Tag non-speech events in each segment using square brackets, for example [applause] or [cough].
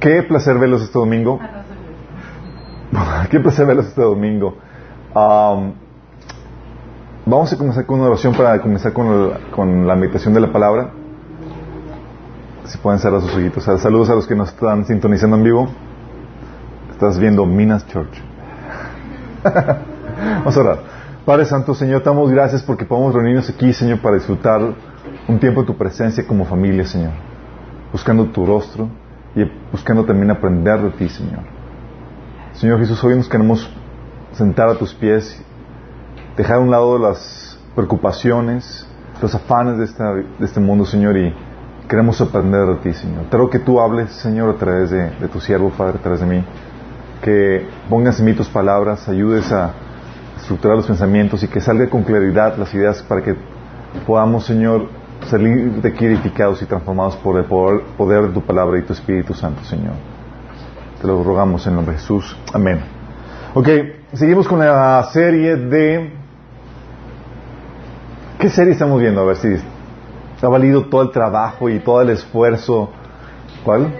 Qué placer verlos este domingo. Qué placer verlos este domingo. Um, vamos a comenzar con una oración para comenzar con, con la meditación de la palabra. Si pueden cerrar sus ojitos. Saludos a los que nos están sintonizando en vivo. Estás viendo Minas Church. [laughs] Vamos a orar. Padre Santo, Señor, te damos gracias porque podemos reunirnos aquí, Señor, para disfrutar un tiempo de tu presencia como familia, Señor. Buscando tu rostro y buscando también aprender de ti, Señor. Señor Jesús, hoy nos queremos sentar a tus pies, dejar a un lado las preocupaciones, los afanes de, esta, de este mundo, Señor, y queremos aprender de ti, Señor. Te que tú hables, Señor, a través de, de tu siervo, Padre, a través de mí. Que pongas en mí tus palabras, ayudes a estructurar los pensamientos y que salga con claridad las ideas para que podamos, Señor, salir de aquí edificados y transformados por el poder, de tu palabra y tu Espíritu Santo, Señor. Te lo rogamos en nombre de Jesús. Amén. Ok, seguimos con la serie de... ¿Qué serie estamos viendo? A ver si ha valido todo el trabajo y todo el esfuerzo. ¿Cuál?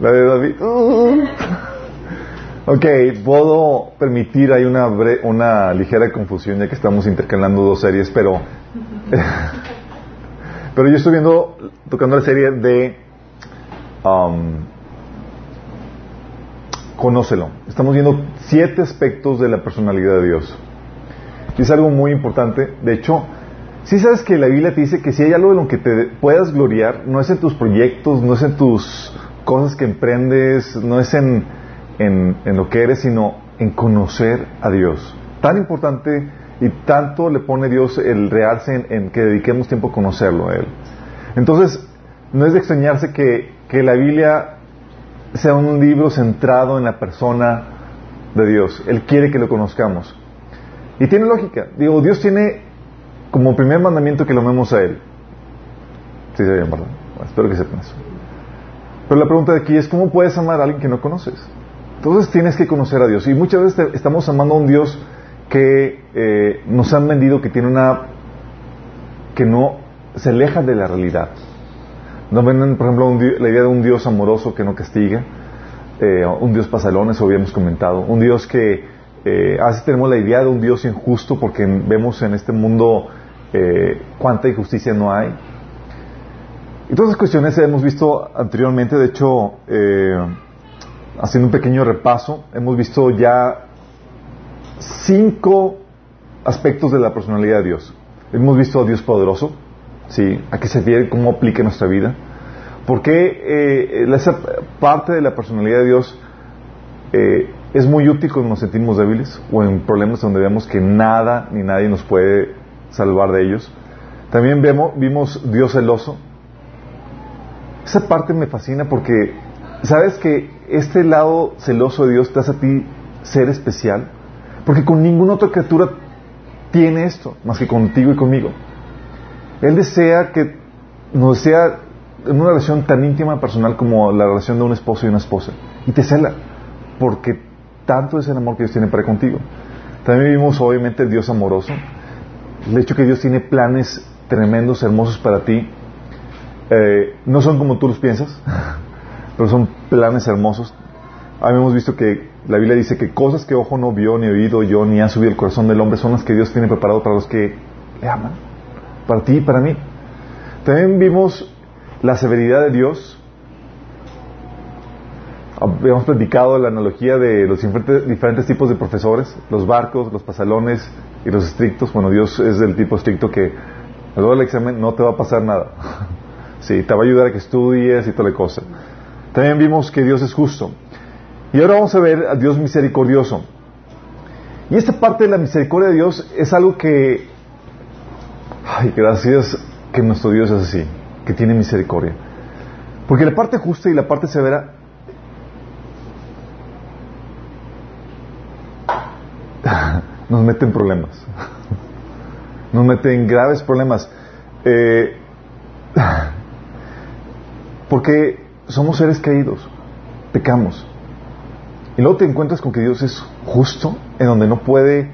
La de David. Uh. Ok, puedo permitir, hay una, una ligera confusión ya que estamos intercalando dos series, pero Pero yo estoy viendo, tocando la serie de um, Conócelo. Estamos viendo siete aspectos de la personalidad de Dios. Y es algo muy importante. De hecho, si sabes que la Biblia te dice que si hay algo en lo que te puedas gloriar, no es en tus proyectos, no es en tus cosas que emprendes, no es en, en, en lo que eres, sino en conocer a Dios. Tan importante y tanto le pone Dios el realce en, que dediquemos tiempo a conocerlo a Él. Entonces, no es de extrañarse que, que la Biblia sea un libro centrado en la persona de Dios. Él quiere que lo conozcamos. Y tiene lógica. Digo, Dios tiene como primer mandamiento que lo amemos a Él. Sí, se bien, ¿verdad? espero que sepan eso. Pero la pregunta de aquí es, ¿cómo puedes amar a alguien que no conoces? Entonces tienes que conocer a Dios. Y muchas veces estamos amando a un Dios que eh, nos han vendido que tiene una que no se aleja de la realidad. Nos venden, por ejemplo, la idea de un Dios amoroso que no castiga, eh, un Dios pasalones, habíamos comentado, un Dios que eh, a tenemos la idea de un Dios injusto porque vemos en este mundo eh, cuánta injusticia no hay. Y todas esas cuestiones hemos visto anteriormente, de hecho, haciendo un pequeño repaso, hemos visto ya cinco aspectos de la personalidad de Dios. Hemos visto a Dios poderoso, ¿sí? ¿A qué se refiere? ¿Cómo aplica nuestra vida? ¿Por qué eh, esa parte de la personalidad de Dios eh, es muy útil cuando nos sentimos débiles o en problemas donde vemos que nada ni nadie nos puede salvar de ellos? También vemos, vimos Dios celoso. Esa parte me fascina porque sabes que este lado celoso de Dios te hace a ti ser especial porque con ninguna otra criatura tiene esto, más que contigo y conmigo. Él desea que nos sea en una relación tan íntima personal como la relación de un esposo y una esposa. Y te cela, porque tanto es el amor que Dios tiene para contigo. También vivimos obviamente el Dios amoroso. El hecho que Dios tiene planes tremendos, hermosos para ti. Eh, no son como tú los piensas, [laughs] pero son planes hermosos. Habíamos visto que la Biblia dice que cosas que ojo no vio, ni oído yo, ni ha subido el corazón del hombre son las que Dios tiene preparado para los que le aman. Para ti y para mí. También vimos la severidad de Dios. Habíamos platicado la analogía de los diferentes, tipos de profesores, los barcos, los pasalones y los estrictos. Bueno, Dios es del tipo estricto que luego del examen no te va a pasar nada. [laughs] sí, te va a ayudar a que estudies y toda la cosa. También vimos que Dios es justo. Y ahora vamos a ver a Dios misericordioso. Y esta parte de la misericordia de Dios es algo que, ay, gracias que nuestro Dios es así, que tiene misericordia. Porque la parte justa y la parte severa [laughs] nos meten problemas. [laughs] Nos meten graves problemas. Eh, [laughs] porque somos seres caídos, pecamos. Y luego te encuentras con que Dios es justo, en donde no puede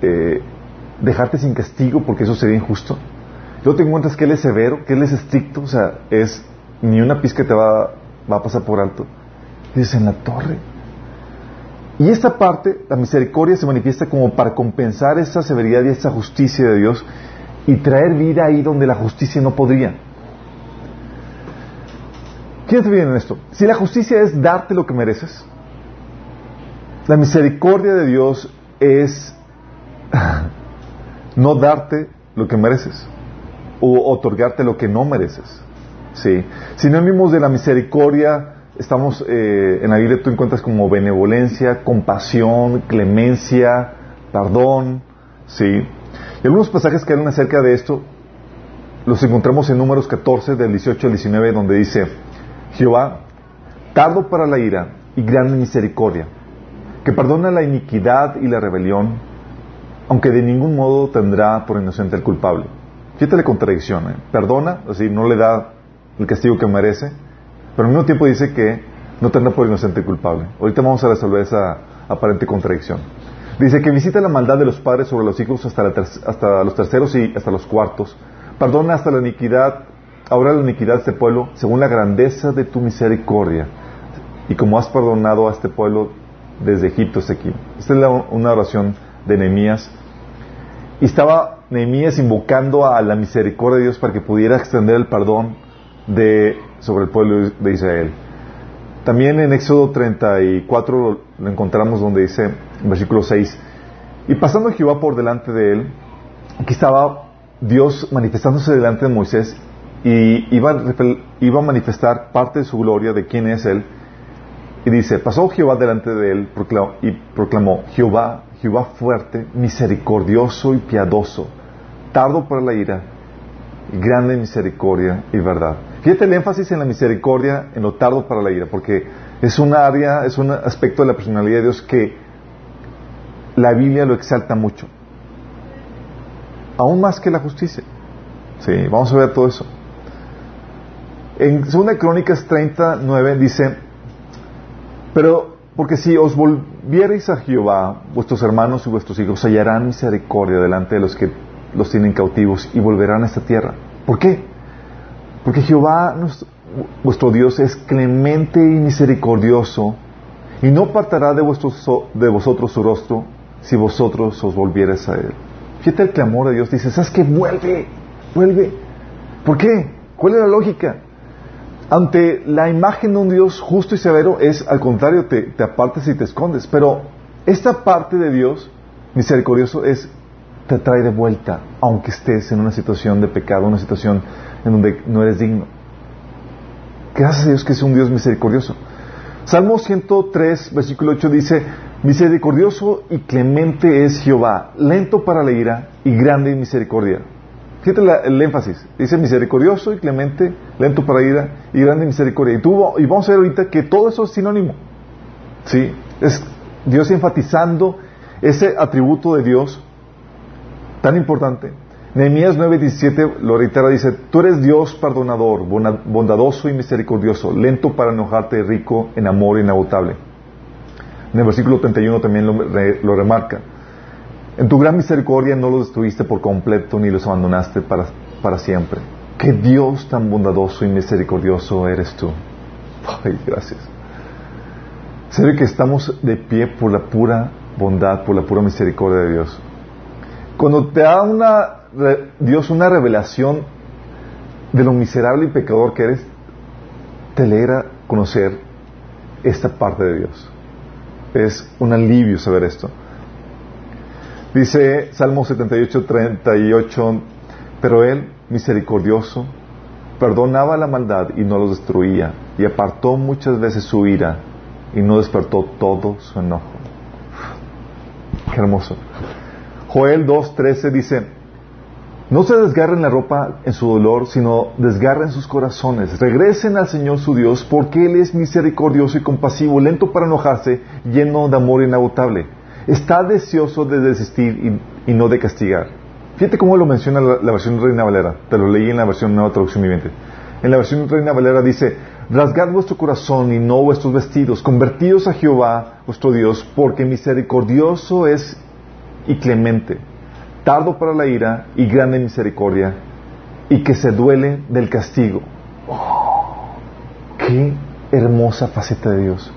eh, dejarte sin castigo porque eso sería injusto. Luego te encuentras que Él es severo, que Él es estricto, o sea, es ni una pizca te va, va a pasar por alto. Dice, en la torre. Y esta parte, la misericordia se manifiesta como para compensar esa severidad y esa justicia de Dios y traer vida ahí donde la justicia no podría. Fíjate bien en esto. Si la justicia es darte lo que mereces, la misericordia de Dios es no darte lo que mereces o otorgarte lo que no mereces. Sí. Sinónimos de la misericordia estamos eh, en la Biblia tú encuentras como benevolencia, compasión, clemencia, perdón, sí. Y algunos pasajes que hablan acerca de esto los encontramos en Números 14 del 18 al 19 donde dice Jehová tardo para la ira y grande misericordia, que perdona la iniquidad y la rebelión, aunque de ningún modo tendrá por inocente al culpable. Fíjate la contradicción, ¿eh? perdona, así no le da el castigo que merece, pero al mismo tiempo dice que no tendrá por inocente al culpable. Ahorita vamos a resolver esa aparente contradicción. Dice que visita la maldad de los padres sobre los hijos hasta, hasta los terceros y hasta los cuartos. Perdona hasta la iniquidad, ahora la iniquidad de este pueblo, según la grandeza de tu misericordia. Y como has perdonado a este pueblo desde Egipto hasta aquí. Esta es una oración de Nehemías. Y estaba Nehemías invocando a la misericordia de Dios para que pudiera extender el perdón de, sobre el pueblo de Israel. También en Éxodo 34 lo encontramos donde dice, en versículo 6, y pasando Jehová por delante de él, aquí estaba Dios manifestándose delante de Moisés y iba iba a manifestar parte de su gloria de quién es él. Y dice, pasó Jehová delante de él y proclamó, Jehová, Jehová fuerte, misericordioso y piadoso, tardo para la ira, grande misericordia y verdad. Fíjate el énfasis en la misericordia, en lo tardo para la ira, porque es un área, es un aspecto de la personalidad de Dios que la Biblia lo exalta mucho. Aún más que la justicia. Sí, vamos a ver todo eso. En 2 Crónicas 39 dice, pero porque si os volviereis a Jehová, vuestros hermanos y vuestros hijos hallarán misericordia delante de los que los tienen cautivos y volverán a esta tierra. ¿Por qué? Porque Jehová, vuestro Dios, es clemente y misericordioso y no apartará de, de vosotros su rostro si vosotros os volviereis a Él. Fíjate el clamor de Dios, dice, ¿sabes qué? Vuelve, vuelve. ¿Por qué? ¿Cuál es la lógica? Ante la imagen de un Dios justo y severo es, al contrario, te, te apartes y te escondes. Pero esta parte de Dios misericordioso es te trae de vuelta, aunque estés en una situación de pecado, una situación en donde no eres digno. Gracias a Dios que es un Dios misericordioso. Salmo 103, versículo 8 dice, misericordioso y clemente es Jehová, lento para la ira y grande en misericordia. Fíjate el énfasis, dice misericordioso y clemente, lento para ira y grande misericordia. Y, tú, y vamos a ver ahorita que todo eso es sinónimo. ¿Sí? Es Dios enfatizando ese atributo de Dios tan importante. Nehemías 9:17 lo reitera, dice, tú eres Dios perdonador, bondadoso y misericordioso, lento para enojarte, rico en amor inagotable. En el versículo 31 también lo, remarca. En tu gran misericordia no los destruiste por completo ni los abandonaste para, para siempre. Qué Dios tan bondadoso y misericordioso eres tú. Ay, gracias. Sé que estamos de pie por la pura bondad, por la pura misericordia de Dios. Cuando te da una, Dios una revelación de lo miserable y pecador que eres, te alegra conocer esta parte de Dios. Es un alivio saber esto. Dice Salmo 78, 38, pero Él, misericordioso, perdonaba la maldad y no los destruía, y apartó muchas veces su ira y no despertó todo su enojo. Qué hermoso. Joel 2.13 dice, no se desgarren la ropa en su dolor, sino desgarren sus corazones. Regresen al Señor su Dios, porque Él es misericordioso y compasivo, lento para enojarse, lleno de amor inagotable. Está deseoso de desistir y, no de castigar. Fíjate cómo lo menciona la, versión Reina Valera. Te lo leí en la versión Nueva Traducción Viviente. En la versión Reina Valera dice, rasgad vuestro corazón y no vuestros vestidos, convertidos a Jehová vuestro Dios, porque misericordioso es y clemente, tardo para la ira y grande misericordia, y que se duele del castigo. ¡Qué hermosa faceta de Dios!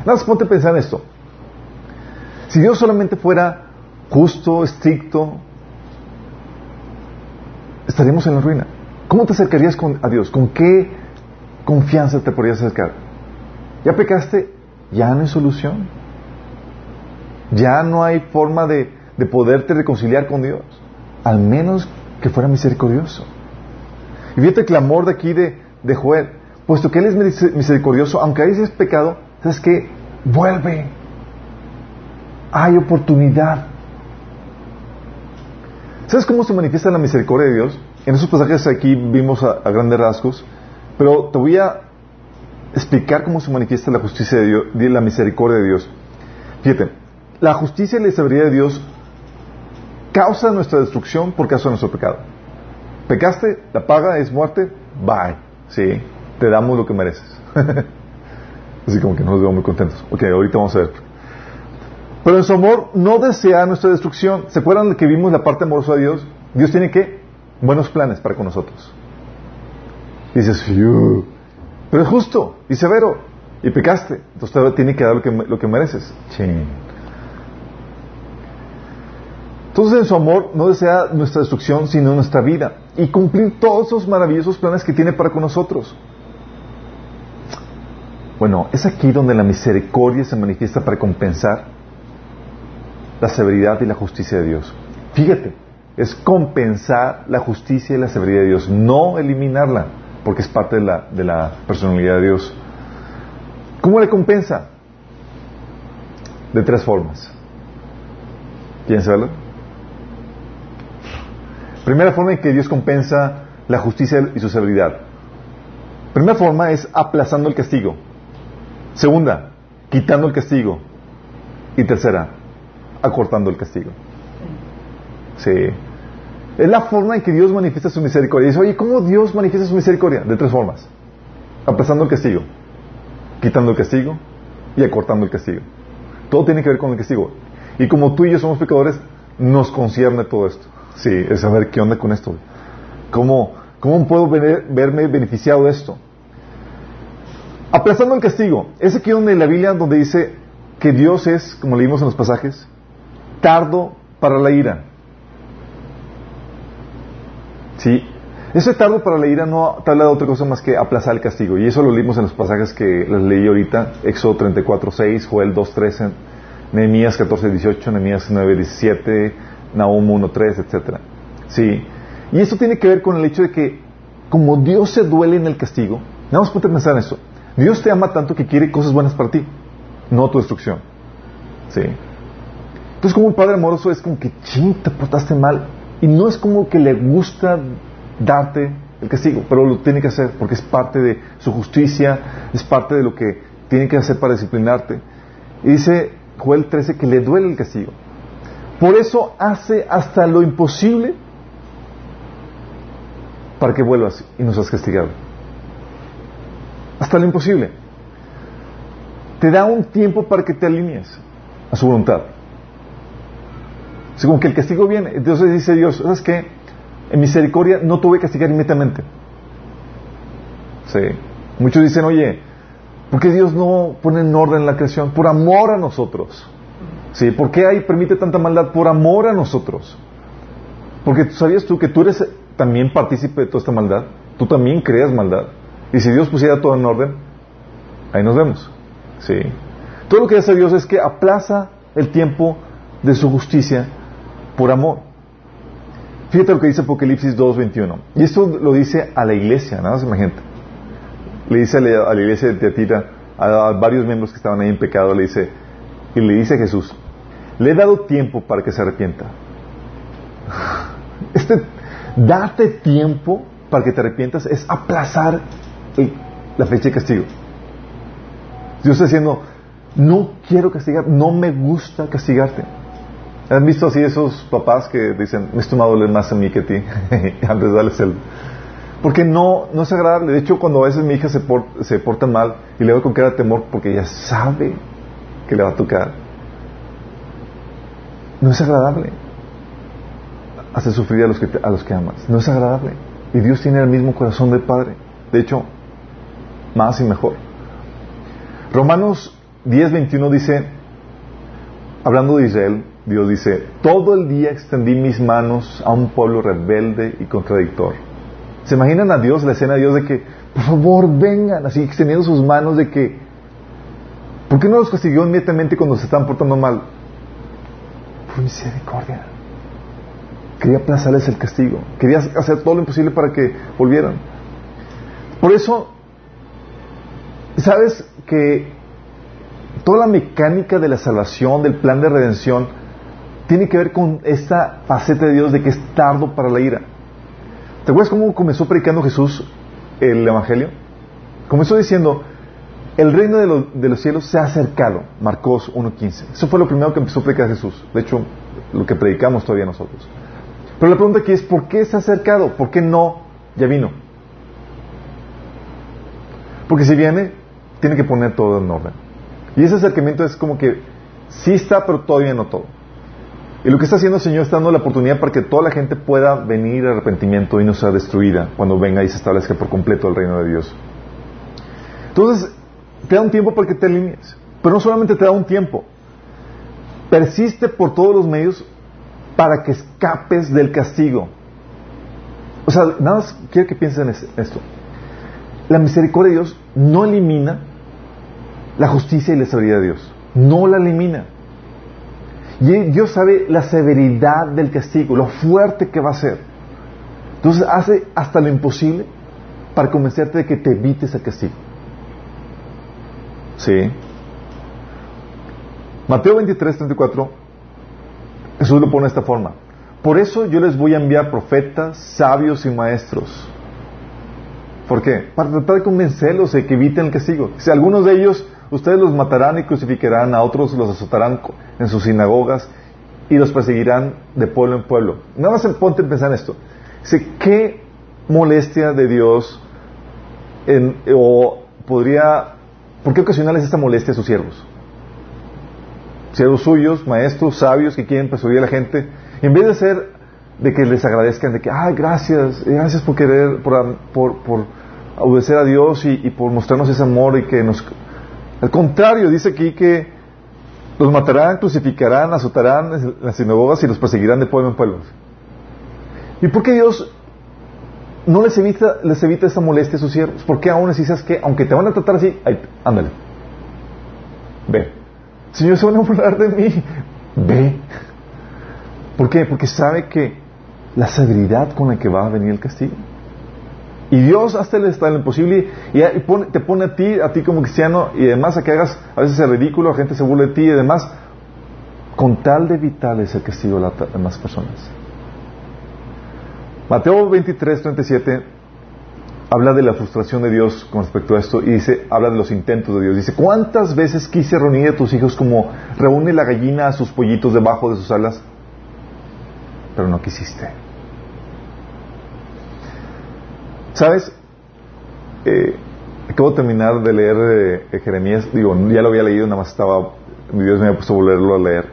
Nada más ponte a pensar en esto. Si Dios solamente fuera justo, estricto, estaríamos en la ruina. ¿Cómo te acercarías a Dios? ¿Con qué confianza te podrías acercar? ¿Ya pecaste? Ya no hay solución. Ya no hay forma de, de poderte reconciliar con Dios. Al menos que fuera misericordioso. Y fíjate el clamor de aquí de, de Joel. Puesto que Él es misericordioso, aunque hayas pecado, ¿sabes qué? Vuelve. Hay oportunidad. ¿Sabes cómo se manifiesta la misericordia de Dios? En esos pasajes aquí vimos a, grandes rasgos, pero te voy a explicar cómo se manifiesta la justicia de Dios, la misericordia de Dios. Fíjate, la justicia y la sabiduría de Dios causa nuestra destrucción por causa de nuestro pecado. Pecaste, la paga es muerte, bye. Sí, te damos lo que mereces. [laughs] Así como que nos veo muy contentos. Ok, ahorita vamos a ver. Pero en su amor no desea nuestra destrucción. ¿Se acuerdan de que vimos la parte amorosa de Dios? Dios tiene que buenos planes para con nosotros. Y dices, pero es justo y severo. Y pecaste. Entonces te tiene que dar lo que, lo que mereces. Entonces en su amor no desea nuestra destrucción, sino nuestra vida. Y cumplir todos esos maravillosos planes que tiene para con nosotros. Bueno, es aquí donde la misericordia se manifiesta para compensar la severidad y la justicia de Dios. Fíjate, es compensar la justicia y la severidad de Dios, no eliminarla, porque es parte de la, personalidad de Dios. ¿Cómo le compensa? De tres formas. ¿Quieren saberlo? Primera forma en que Dios compensa la justicia y su severidad. Primera forma es aplazando el castigo. Segunda, quitando el castigo. Y tercera, acortando el castigo. Sí. Es la forma en que Dios manifiesta su misericordia. dice, oye, ¿cómo Dios manifiesta su misericordia? De tres formas. Aplazando el castigo, quitando el castigo y acortando el castigo. Todo tiene que ver con el castigo. Y como tú y yo somos pecadores, nos concierne todo esto. Sí, es saber qué onda con esto. ¿Cómo, cómo puedo verme beneficiado de esto? Aplazando el castigo. Es aquí donde la Biblia donde dice que Dios es, como leímos en los pasajes, tardo para la ira. ¿Sí? Ese tardo para la ira no te habla de otra cosa más que aplazar el castigo. Y eso lo leímos en los pasajes que les leí ahorita. Éxodo 34, 6, Joel 2, 13, Nehemías 14, 18, Nehemías 9, 17, Nahum 1, 3, etc. ¿Sí? Y esto tiene que ver con el hecho de que como Dios se duele en el castigo, vamos a pensar en eso. Dios te ama tanto que quiere cosas buenas para ti, no tu destrucción. ¿Sí? Entonces como un padre amoroso es como que, ching, te portaste mal. Y no es como que le gusta darte el castigo, pero lo tiene que hacer porque es parte de su justicia, es parte de lo que tiene que hacer para disciplinarte. Y dice Joel 13 que le duele el castigo. Por eso hace hasta lo imposible para que vuelvas y no seas castigado. Hasta lo imposible. Te da un tiempo para que te alinees a su voluntad. Según que el castigo viene. Entonces dice Dios, ¿sabes qué? En misericordia no tuve que castigar inmediatamente. Sí. Muchos dicen, oye, ¿por qué Dios no pone en orden la creación? Por amor a nosotros. ¿Sí? ¿Por qué ahí permite tanta maldad? Por amor a nosotros. Porque sabías tú que tú eres también partícipe de toda esta maldad. Tú también creas maldad. Y si Dios pusiera todo en orden, ahí nos vemos. ¿Sí? Todo lo que hace Dios es que aplaza el tiempo de su justicia por amor. Fíjate lo que dice Apocalipsis 2.21. Y esto lo dice a la iglesia, nada más imagínate. Le dice a la, iglesia de Teatira, a, varios miembros que estaban ahí en pecado, le dice, y le dice a Jesús, le he dado tiempo para que se arrepienta. [laughs] Este, date tiempo para que te arrepientas es aplazar la fecha de castigo. Dios está diciendo, no quiero castigar, no me gusta castigarte. ¿Han visto así esos papás que dicen, va a doler más a mí que a ti? [laughs] Antes de. Porque no, no es agradable. De hecho, cuando a veces mi hija se, se porta mal y le doy con cara temor porque ella sabe que le va a tocar, no es agradable hacer sufrir a los que, a los que amas. No es agradable. Y Dios tiene el mismo corazón del Padre. De hecho, más y mejor. Romanos 10.21 dice, hablando de Israel, Dios dice, todo el día extendí mis manos a un pueblo rebelde y contradictor. ¿Se imaginan a Dios, la escena de Dios de que, por favor, vengan, así extendiendo sus manos de que, ¿por qué no los castigó inmediatamente cuando se están portando mal? Por misericordia. Quería aplazarles el castigo. Quería hacer todo lo imposible para que volvieran. Por eso, ¿sabes que toda la mecánica de la salvación, del plan de redención, tiene que ver con esta faceta de Dios de que es tardo para la ira? ¿Te acuerdas cómo comenzó predicando Jesús el Evangelio? Comenzó diciendo, el reino de, los cielos se ha acercado, Marcos 1.15. Eso fue lo primero que empezó a predicar Jesús. De hecho, lo que predicamos todavía nosotros. Pero la pregunta aquí es, ¿por qué se ha acercado? ¿Por qué no ya vino? Porque si viene, tiene que poner todo en orden. Y ese acercamiento es como que sí está, pero todavía no todo. Y lo que está haciendo el Señor está dando la oportunidad para que toda la gente pueda venir a arrepentimiento y no sea destruida cuando venga y se establezca por completo el reino de Dios. Entonces, te da un tiempo para que te alinees. Pero no solamente te da un tiempo, persiste por todos los medios para que escapes del castigo. O sea, nada más quiero que piensen en esto. La misericordia de Dios no elimina la justicia y la severidad de Dios. No la elimina. Y Dios sabe la severidad del castigo, lo fuerte que va a ser. Entonces hace hasta lo imposible para convencerte de que te evites el castigo. ¿Sí? Mateo 23, 34, Jesús lo pone de esta forma. Por eso yo les voy a enviar profetas, sabios y maestros. ¿Por qué? Para tratar de convencerlos de que eviten el castigo. Si algunos de ellos ustedes los matarán y crucificarán, a otros los azotarán en sus sinagogas y los perseguirán de pueblo en pueblo. Nada más ponte a pensar en esto. ¿qué molestia de Dios o podría, por qué ocasionarles esta molestia a sus siervos? Siervos suyos, maestros, sabios que quieren persuadir a la gente, en vez de ser de que les agradezcan, de que, ay, gracias, gracias por querer, por, por, obedecer a Dios y, y, por mostrarnos ese amor y que nos al contrario, dice aquí que los matarán, crucificarán, azotarán las sinagogas y los perseguirán de pueblo en pueblo. ¿Y por qué Dios no les evita, les evita esa molestia a sus siervos? ¿Por qué aún así sabes que, aunque te van a tratar así, ándale, ve. Señor, se van a burlar de mí, ve. ¿Por qué? Porque sabe que la severidad con la que va a venir el castigo. Y Dios hasta el está lo imposible y, te pone a ti, a ti como cristiano, y además a que hagas a veces el ridículo, la gente se burla de ti y además, con tal de evitar ese castigo a las demás personas. Mateo 23, 37 habla de la frustración de Dios con respecto a esto y dice, habla de los intentos de Dios. Dice, ¿cuántas veces quise reunir a tus hijos como reúne la gallina a sus pollitos debajo de sus alas? Pero no quisiste. ¿Sabes? Eh, acabo de terminar de leer eh, Jeremías, digo, ya lo había leído, nada más estaba, Dios me había puesto a volverlo a leer.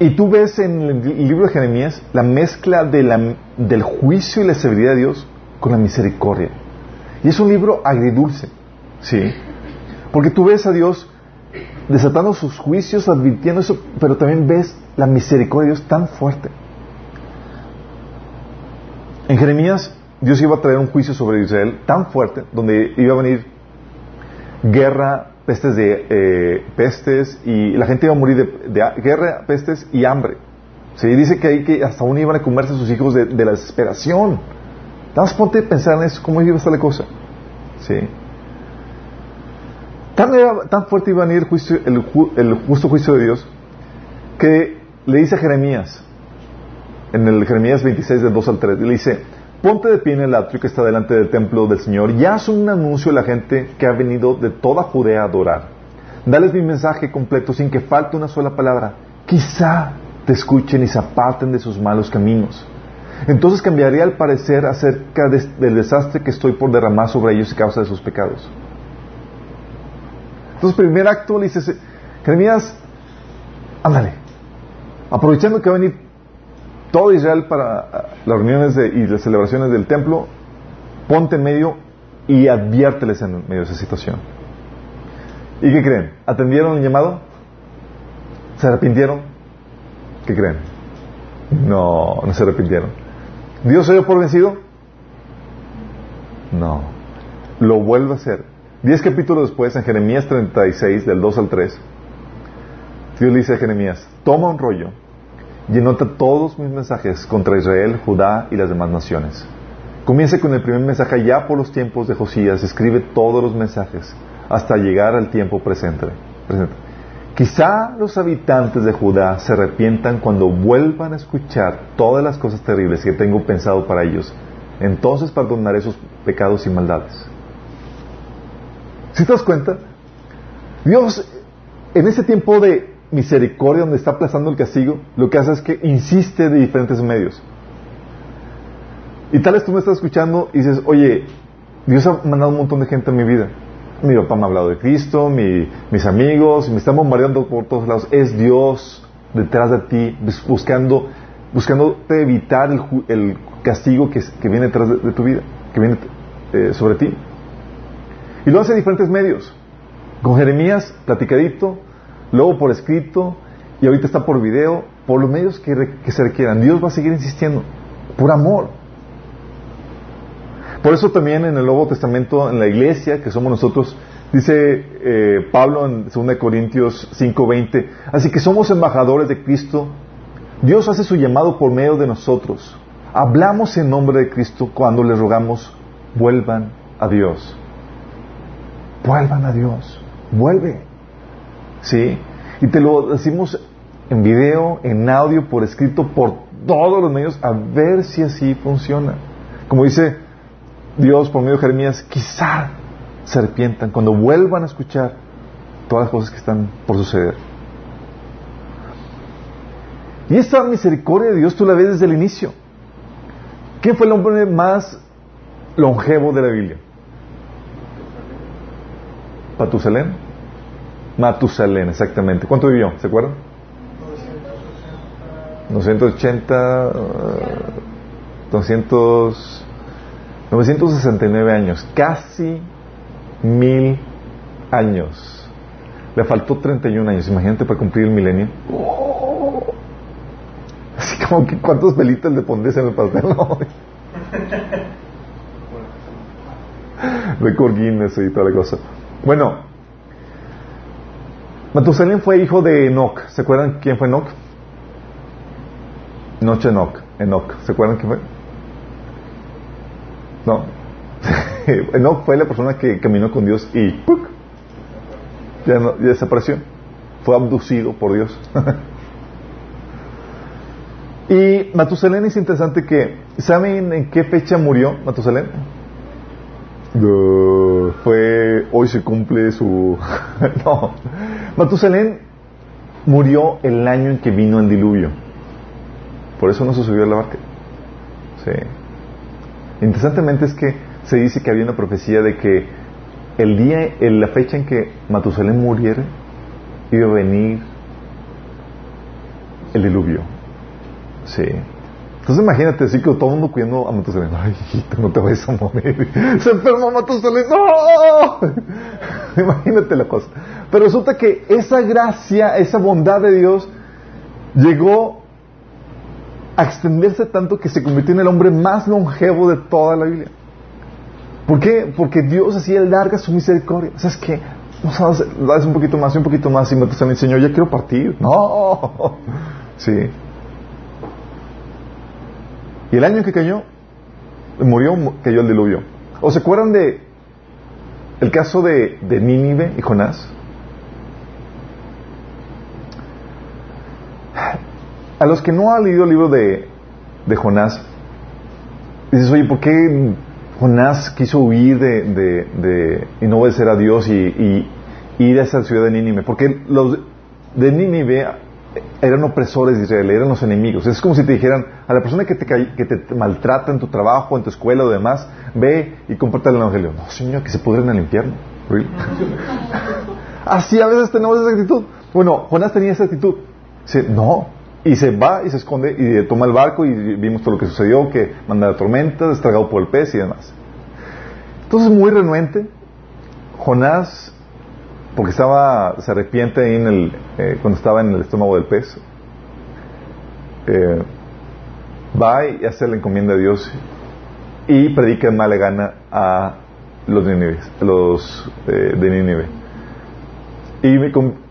Y tú ves en el libro de Jeremías la mezcla de la, del juicio y la severidad de Dios con la misericordia. Y es un libro agridulce, ¿sí? Porque tú ves a Dios desatando sus juicios, advirtiendo eso, pero también ves la misericordia de Dios tan fuerte. En Jeremías Dios iba a traer un juicio sobre Israel tan fuerte, donde iba a venir guerra, pestes de eh, pestes y la gente iba a morir de, guerra, pestes y hambre. Se dice que ahí que hasta aún iban a comerse a sus hijos de, la desesperación. Nada ponte a pensar en eso, cómo iba a estar la cosa. ¿Sí? Tan, fuerte iba a venir el, el justo juicio de Dios que le dice a Jeremías, en el Jeremías 26 del 2 al 3, le dice, Ponte de pie en el atrio que está delante del templo del Señor y haz un anuncio a la gente que ha venido de toda Judea a adorar. Dales mi mensaje completo sin que falte una sola palabra. Quizá te escuchen y se aparten de sus malos caminos. Entonces cambiaría el parecer acerca del desastre que estoy por derramar sobre ellos a causa de sus pecados. Entonces, primer acto le dice, Jeremías, ándale, aprovechando que va a venir todo Israel para ah, las reuniones y las celebraciones del templo, ponte en medio y adviérteles en medio de esa situación. ¿Y qué creen? ¿Atendieron el llamado? ¿Se arrepintieron? ¿Qué creen? No, no se arrepintieron. ¿Dios se dio por vencido? No. Lo vuelve a hacer. Diez capítulos después, en Jeremías 36, del 2 al 3, Dios le dice a Jeremías, toma un rollo y anota todos mis mensajes contra Israel, Judá y las demás naciones. Comienza con el primer mensaje ya por los tiempos de Josías, escribe todos los mensajes hasta llegar al tiempo presente. presente. Quizá los habitantes de Judá se arrepientan cuando vuelvan a escuchar todas las cosas terribles que tengo pensado para ellos. Entonces perdonaré sus pecados y maldades. ¿Si te das cuenta? Dios, en ese tiempo de misericordia donde está aplazando el castigo, lo que hace es que insiste de diferentes medios. Y tal vez tú me estás escuchando y dices, oye, Dios ha mandado un montón de gente a mi vida. Mi papá me ha hablado de Cristo, mis amigos, me están bombardeando por todos lados. Es Dios detrás de ti, buscando, buscando evitar el, castigo que, viene detrás de, tu vida, que viene eh, sobre ti. Y lo hace a diferentes medios. Con Jeremías, platicadito, luego por escrito, y ahorita está por video, por los medios que, se requieran. Dios va a seguir insistiendo, por amor. Por eso también en el Nuevo Testamento, en la iglesia, que somos nosotros, dice eh, Pablo en 2 Corintios 5:20, así que somos embajadores de Cristo. Dios hace su llamado por medio de nosotros. Hablamos en nombre de Cristo cuando les rogamos, vuelvan a Dios. Vuelvan a Dios. Vuelve. ¿Sí? Y te lo decimos en video, en audio, por escrito, por todos los medios, a ver si así funciona. Como dice Dios por medio de Jeremías, quizá se arrepientan cuando vuelvan a escuchar todas las cosas que están por suceder. Y esta misericordia de Dios tú la ves desde el inicio. ¿Quién fue el hombre más longevo de la Biblia? ¿Patusalén? Matusalén, exactamente. ¿Cuánto vivió? ¿Se acuerdan? 280, 200, 969 años, casi mil años. Le faltó 31 años, imagínate para cumplir el milenio. [laughs] Así como que cuántos velitas le pondrías en el pastel. No? [laughs] Record Guinness y toda la cosa. Bueno, Matusalén fue hijo de Enoch. ¿Se acuerdan quién fue Enoch? Noche Enoch. Enoch. ¿Se acuerdan quién fue? No. [laughs] Enoch fue la persona que caminó con Dios y Ya, desapareció. Fue abducido por Dios. [laughs] y Matusalén es interesante que, ¿saben en qué fecha murió Matusalén? fue, hoy se cumple su... [laughs] no. Matusalén murió el año en que vino el diluvio. Por eso no se subió a la barca. Sí. Interesantemente es que se dice que había una profecía de que el día, la fecha en que Matusalén muriera, iba a venir el diluvio. Sí. Entonces imagínate así que todo el mundo cuidando a Matusalén. Ay, hijito, no te vayas a morir. [laughs] Se enfermó Matusalén. ¡No! [laughs] imagínate la cosa. Pero resulta que esa gracia, esa bondad de Dios llegó a extenderse tanto que se convirtió en el hombre más longevo de toda la Biblia. ¿Por qué? Porque Dios así larga su misericordia. ¿Sabes qué? No sabes, un poquito más y un poquito más y dice, Señor, ya quiero partir. No. [laughs] Sí. Y el año que cayó, murió, cayó el diluvio. ¿O se acuerdan de el caso de, Nínive y Jonás? A los que no han leído el libro de, Jonás, dices, oye, ¿por qué Jonás quiso huir de, y no obedecer a Dios y, ir a esa ciudad de Nínive? Porque los de Nínive eran opresores de Israel, eran los enemigos. Es como si te dijeran a la persona que te, que te maltrata en tu trabajo, en tu escuela o demás, ve y comparte el evangelio. No, señor, que se pudren en el infierno. [laughs] Así a veces tenemos esa actitud. Bueno, Jonás tenía esa actitud. Dice, no, y se va y se esconde y toma el barco y vimos todo lo que sucedió, que manda la tormenta, destragado por el pez y demás. Entonces, muy renuente, Jonás porque estaba, se arrepiente ahí en el, eh, cuando estaba en el estómago del pez. Eh, va y hace la encomienda de Dios y predica de mala gana a los, los eh, de Nínive. Y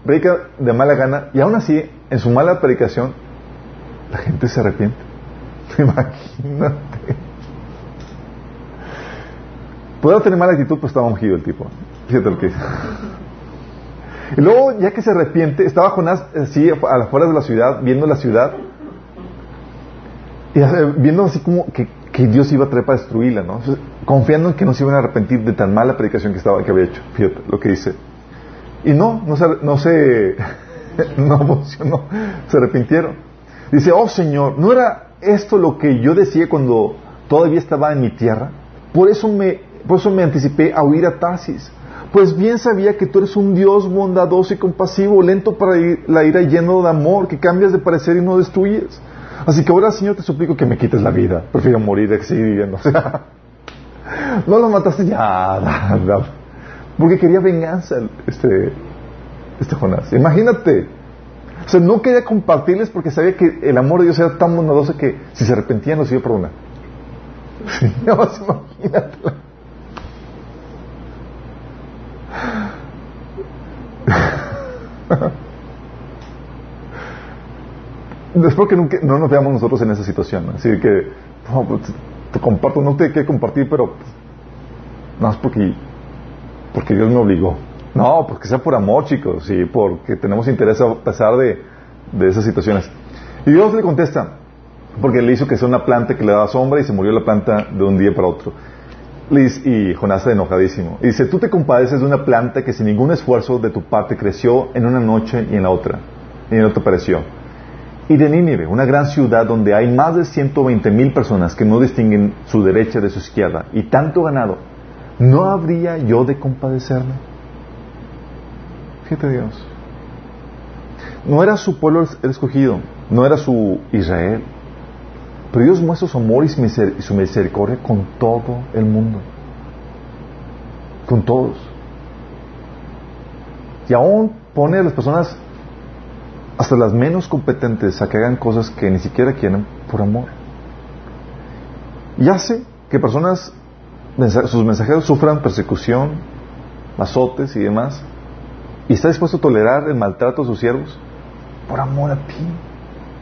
predica de mala gana y aún así, en su mala predicación, la gente se arrepiente. [laughs] Imagínate. Puede tener mala actitud, pues estaba ungido el tipo. Fíjate lo que dice. Y luego, ya que se arrepiente, estaba Jonás así a las afueras de la ciudad, viendo la ciudad, y viendo así como que, Dios iba a traer para destruirla, ¿no? confiando en que no se iban a arrepentir de tan mala predicación que estaba que había hecho. Fíjate lo que dice. Y no, no se, no se, [laughs] no funcionó, se arrepintieron. Dice, oh Señor, ¿no era esto lo que yo decía cuando todavía estaba en mi tierra? Por eso me, por eso me anticipé a huir a Tarsis pues bien sabía que tú eres un Dios bondadoso y compasivo, lento para la ira y lleno de amor, que cambias de parecer y no destruyes. Así que ahora, Señor, te suplico que me quites la vida. Prefiero morir que seguir viviendo. [laughs] no lo mataste ya, porque quería venganza este, este Jonás. Imagínate. O sea, no quería compartirles porque sabía que el amor de Dios era tan bondadoso que si se arrepentían los iba a perdonar. [laughs] [laughs] imagínate. [laughs] Espero que nunca, no nos veamos nosotros en esa situación. Así que, pues, te comparto, no te que compartir, pero no es porque, porque Dios me obligó. No, porque sea por amor, chicos, y porque tenemos interés a pesar de, de esas situaciones. Y Dios le contesta, porque le hizo que sea una planta que le daba sombra y se murió la planta de un día para otro. Y Jonás está enojadísimo. Y dice, tú te compadeces de una planta que sin ningún esfuerzo de tu parte creció en una noche y en la otra. Y en otra pereció. Y de Nínive, una gran ciudad donde hay más de 120 mil personas que no distinguen su derecha de su izquierda y tanto ganado, ¿no habría yo de compadecerme? Fíjate Dios. No era su pueblo el escogido, no era su Israel, pero Dios muestra su amor y su misericordia con todo el mundo. Con todos. Y aún pone a las personas, hasta las menos competentes, a que hagan cosas que ni siquiera quieren por amor. Y hace que personas, sus mensajeros sufran persecución, azotes y demás. Y está dispuesto a tolerar el maltrato a sus siervos por amor a ti,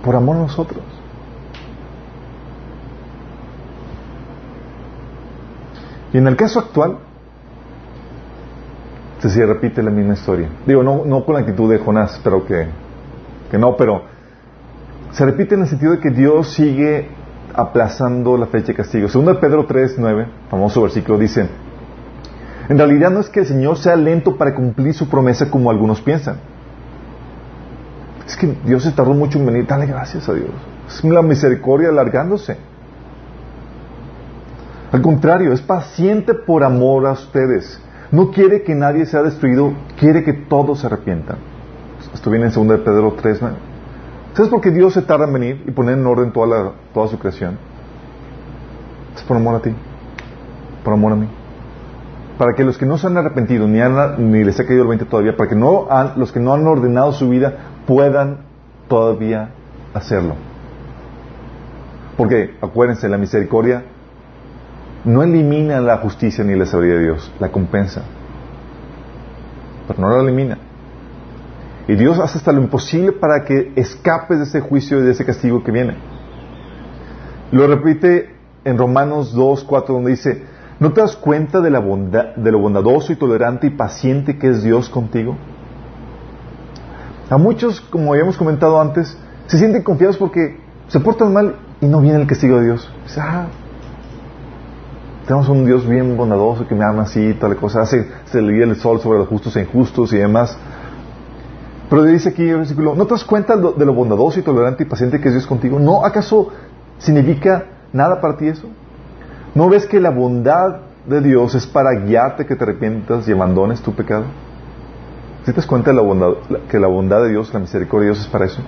por amor a nosotros. Y en el caso actual, se repite la misma historia. Digo, no, con la actitud de Jonás, pero que, que no, pero se repite en el sentido de que Dios sigue aplazando la fecha de castigo. Segundo Pedro 3, 9, famoso versículo, dice, en realidad no es que el Señor sea lento para cumplir su promesa como algunos piensan. Es que Dios se tardó mucho en venir. Dale gracias a Dios. Es la misericordia alargándose. Al contrario, es paciente por amor a ustedes. No quiere que nadie sea destruido, quiere que todos se arrepientan. Esto viene en 2 de Pedro 3. ¿Sabes por qué Dios se tarda en venir y poner en orden toda, toda su creación? Es por amor a ti, por amor a mí. Para que los que no se han arrepentido, ni, ni les ha caído el 20 todavía, para que no los que no han ordenado su vida puedan todavía hacerlo. Porque, acuérdense, la misericordia no elimina la justicia ni la sabiduría de Dios, la compensa. Pero no la elimina. Y Dios hace hasta lo imposible para que escapes de ese juicio y de ese castigo que viene. Lo repite en Romanos 2, 4, donde dice, ¿no te das cuenta de, la bondad, de lo bondadoso y tolerante y paciente que es Dios contigo? A muchos, como habíamos comentado antes, se sienten confiados porque se portan mal y no viene el castigo de Dios. Dice, ah, tenemos un Dios bien bondadoso que me ama así, tal cosa, hace se le el sol sobre los justos e injustos y demás. Pero dice aquí el versículo, ¿no te das cuenta de lo bondadoso y tolerante y paciente que es Dios contigo? ¿No acaso significa nada para ti eso? ¿No ves que la bondad de Dios es para guiarte que te arrepientas y abandones tu pecado? ¿Sí te das cuenta de la bondad, que la bondad de Dios, la misericordia de Dios es para eso?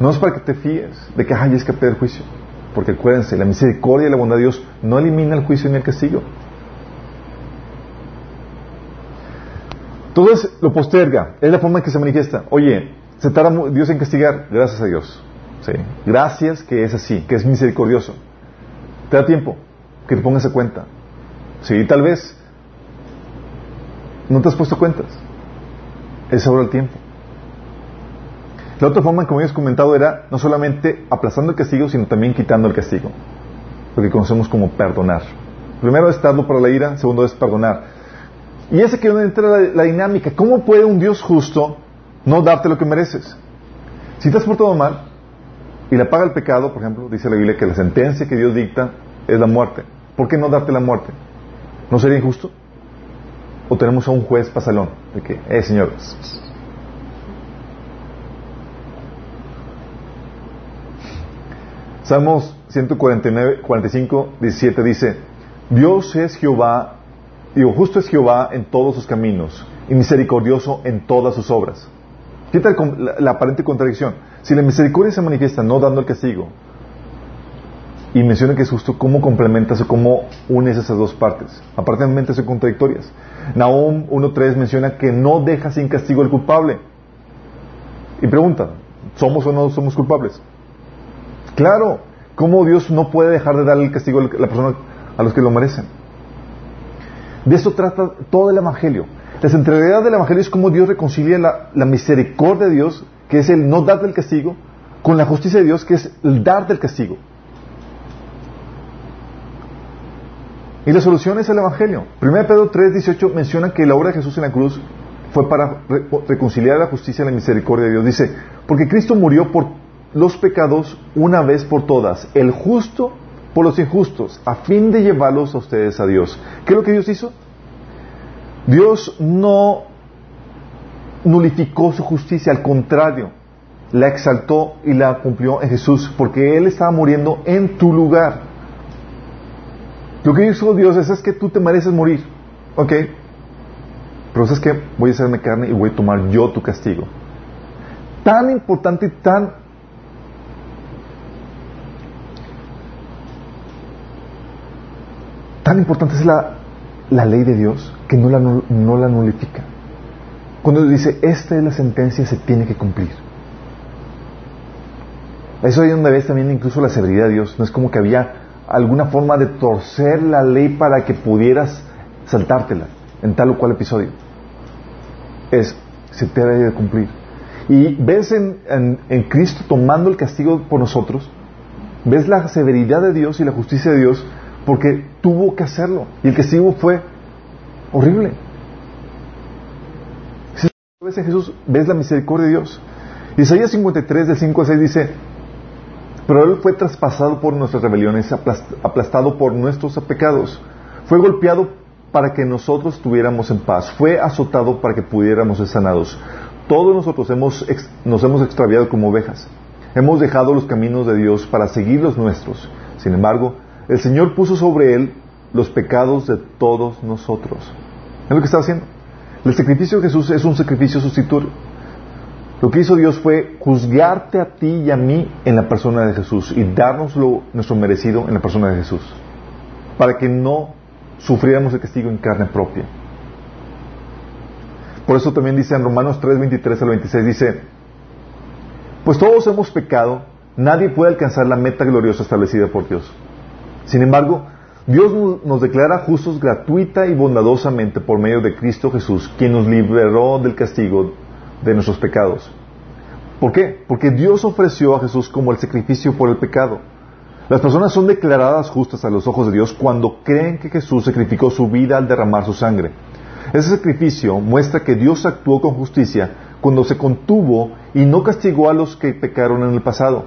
No es para que te fíes de que, ay, escapé del juicio. Porque acuérdense, la misericordia y la bondad de Dios no elimina el juicio ni el castigo. Entonces lo posterga, es la forma en que se manifiesta. Oye, se tarda Dios en castigar, gracias a Dios. ¿sí? Gracias que es así, que es misericordioso. Te da tiempo que te pongas a cuenta. Sí, tal vez no te has puesto cuentas. Es ahora el tiempo. La otra forma, como habías comentado, era no solamente aplazando el castigo, sino también quitando el castigo. Lo que conocemos como perdonar. Primero es darlo para la ira, segundo es perdonar. Y ese que entra la, la dinámica. ¿Cómo puede un Dios justo no darte lo que mereces? Si te has portado mal y le paga el pecado, por ejemplo, dice la Biblia que la sentencia que Dios dicta es la muerte. ¿Por qué no darte la muerte? ¿No sería injusto? ¿O tenemos a un juez pasalón? De que, eh, señor, Salmos 149, 45, 17 dice, Dios es Jehová, y justo es Jehová en todos sus caminos, y misericordioso en todas sus obras. ¿Qué tal la, aparente contradicción? Si la misericordia se manifiesta no dando el castigo, y menciona que es justo, ¿cómo complementas o cómo unes esas dos partes? Aparentemente son contradictorias. Nahum 1.3 menciona que no deja sin castigo al culpable. Y pregunta, ¿somos o no somos culpables? Claro, ¿cómo Dios no puede dejar de darle el castigo a la persona a los que lo merecen? De eso trata todo el Evangelio. La centralidad del Evangelio es cómo Dios reconcilia la, misericordia de Dios, que es el no dar del castigo, con la justicia de Dios, que es el dar del castigo. Y la solución es el Evangelio. 1 Pedro 3:18 menciona que la obra de Jesús en la cruz fue para reconciliar la justicia y la misericordia de Dios. Dice, porque Cristo murió por los pecados una vez por todas, el justo por los injustos, a fin de llevarlos a ustedes a Dios. ¿Qué es lo que Dios hizo? Dios no nulificó su justicia, al contrario, la exaltó y la cumplió en Jesús, porque Él estaba muriendo en tu lugar. Lo que hizo Dios es, es que tú te mereces morir, ¿ok? Pero es que voy a hacerme carne y voy a tomar yo tu castigo. Tan importante y tan Tan importante es la, la ley de Dios que no la, no la nulifica. Cuando dice, esta es la sentencia, se tiene que cumplir. Eso es donde ves también incluso la severidad de Dios. No es como que había alguna forma de torcer la ley para que pudieras saltártela en tal o cual episodio. Es, se te debe de cumplir. Y ves en, en Cristo tomando el castigo por nosotros, ves la severidad de Dios y la justicia de Dios porque tuvo que hacerlo. Y el castigo fue horrible. Si ves en Jesús, ves la misericordia de Dios. Isaías 53, del 5 al 6 dice, pero Él fue traspasado por nuestras rebeliones, aplastado por nuestros pecados. Fue golpeado para que nosotros estuviéramos en paz. Fue azotado para que pudiéramos ser sanados. Todos nosotros hemos, nos hemos extraviado como ovejas. Hemos dejado los caminos de Dios para seguir los nuestros. Sin embargo, el Señor puso sobre él los pecados de todos nosotros. Es lo que está haciendo. El sacrificio de Jesús es un sacrificio sustituto. Lo que hizo Dios fue juzgarte a ti y a mí en la persona de Jesús y darnos nuestro merecido en la persona de Jesús, para que no sufriéramos el castigo en carne propia. Por eso también dice en Romanos 3, 23 al 26, dice, pues todos hemos pecado, nadie puede alcanzar la meta gloriosa establecida por Dios. Sin embargo, Dios nos declara justos gratuita y bondadosamente por medio de Cristo Jesús, quien nos liberó del castigo de nuestros pecados. ¿Por qué? Porque Dios ofreció a Jesús como el sacrificio por el pecado. Las personas son declaradas justas a los ojos de Dios cuando creen que Jesús sacrificó su vida al derramar su sangre. Ese sacrificio muestra que Dios actuó con justicia cuando se contuvo y no castigó a los que pecaron en el pasado,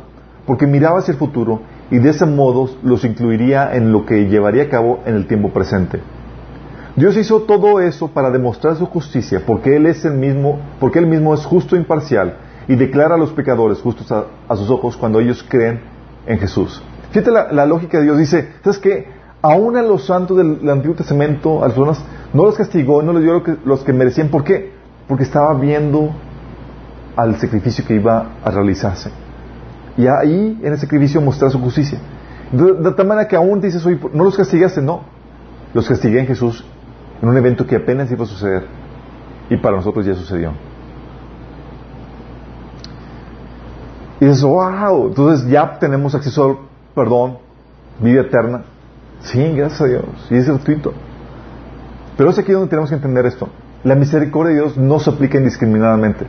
porque miraba hacia el futuro y de ese modo los incluiría en lo que llevaría a cabo en el tiempo presente. Dios hizo todo eso para demostrar su justicia, porque Él es el mismo, porque Él mismo es justo e imparcial y declara a los pecadores justos a, sus ojos cuando ellos creen en Jesús. Fíjate la, lógica de Dios. Dice, ¿sabes qué? Aún a los santos del, Antiguo Testamento, a las personas, no los castigó, no les dio lo que, los que merecían. ¿Por qué? Porque estaba viendo al sacrificio que iba a realizarse. Y ahí, en ese sacrificio, mostrar su justicia. De, tal manera que aún dices, oye, no los castigaste, no. Los castigué en Jesús en un evento que apenas iba a suceder. Y para nosotros ya sucedió. Y dices, wow, entonces ya tenemos acceso al perdón, vida eterna. Sí, gracias a Dios. Y es gratuito. Pero es aquí donde tenemos que entender esto. La misericordia de Dios no se aplica indiscriminadamente.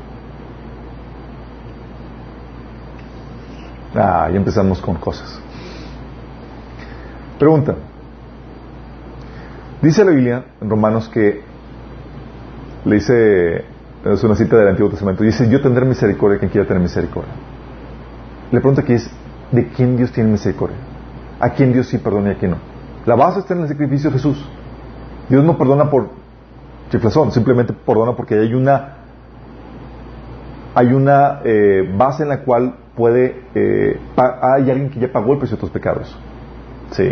Ah, ya empezamos con cosas. Pregunta. Dice la Biblia en Romanos que le dice, es una cita del Antiguo Testamento, dice, yo tendré misericordia quien quiera tener misericordia. La pregunta aquí es, ¿de quién Dios tiene misericordia? ¿A quién Dios sí perdona y a quién no? La base está en el sacrificio de Jesús. Dios no perdona por chiflazón, simplemente perdona porque hay una hay una eh, base en la cual puede eh, hay alguien que ya pagó el precio de tus pecados. Sí.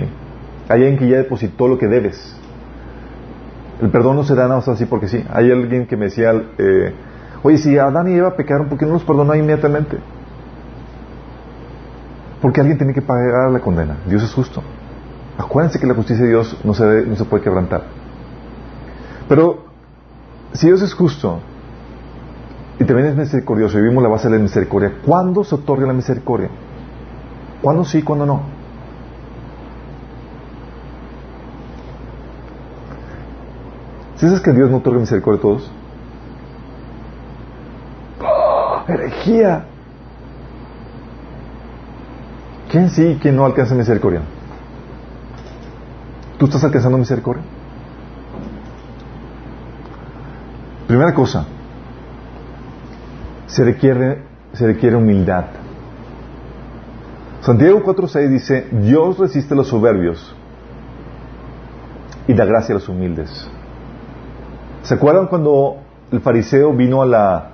Hay alguien que ya depositó lo que debes. El perdón no se da nada más así porque sí. Hay alguien que me decía, eh, oye, si Adán y Eva pecaron, ¿por qué no los perdonó inmediatamente? Porque alguien tiene que pagar la condena. Dios es justo. Acuérdense que la justicia de Dios no se, no se puede quebrantar. Pero si Dios es justo y también es misericordioso y vimos la base de la misericordia, ¿cuándo se otorga la misericordia? ¿Cuándo sí, cuándo no? ¿Si sabes que Dios no otorga misericordia a todos? ¡Oh, ¡Herejía! ¿Quién sí y quién no alcanza misericordia? ¿Tú estás alcanzando misericordia? Primera cosa, se requiere, se requiere humildad. Santiago 4.6 dice, Dios resiste a los soberbios y da gracia a los humildes. ¿Se acuerdan cuando el fariseo vino a la...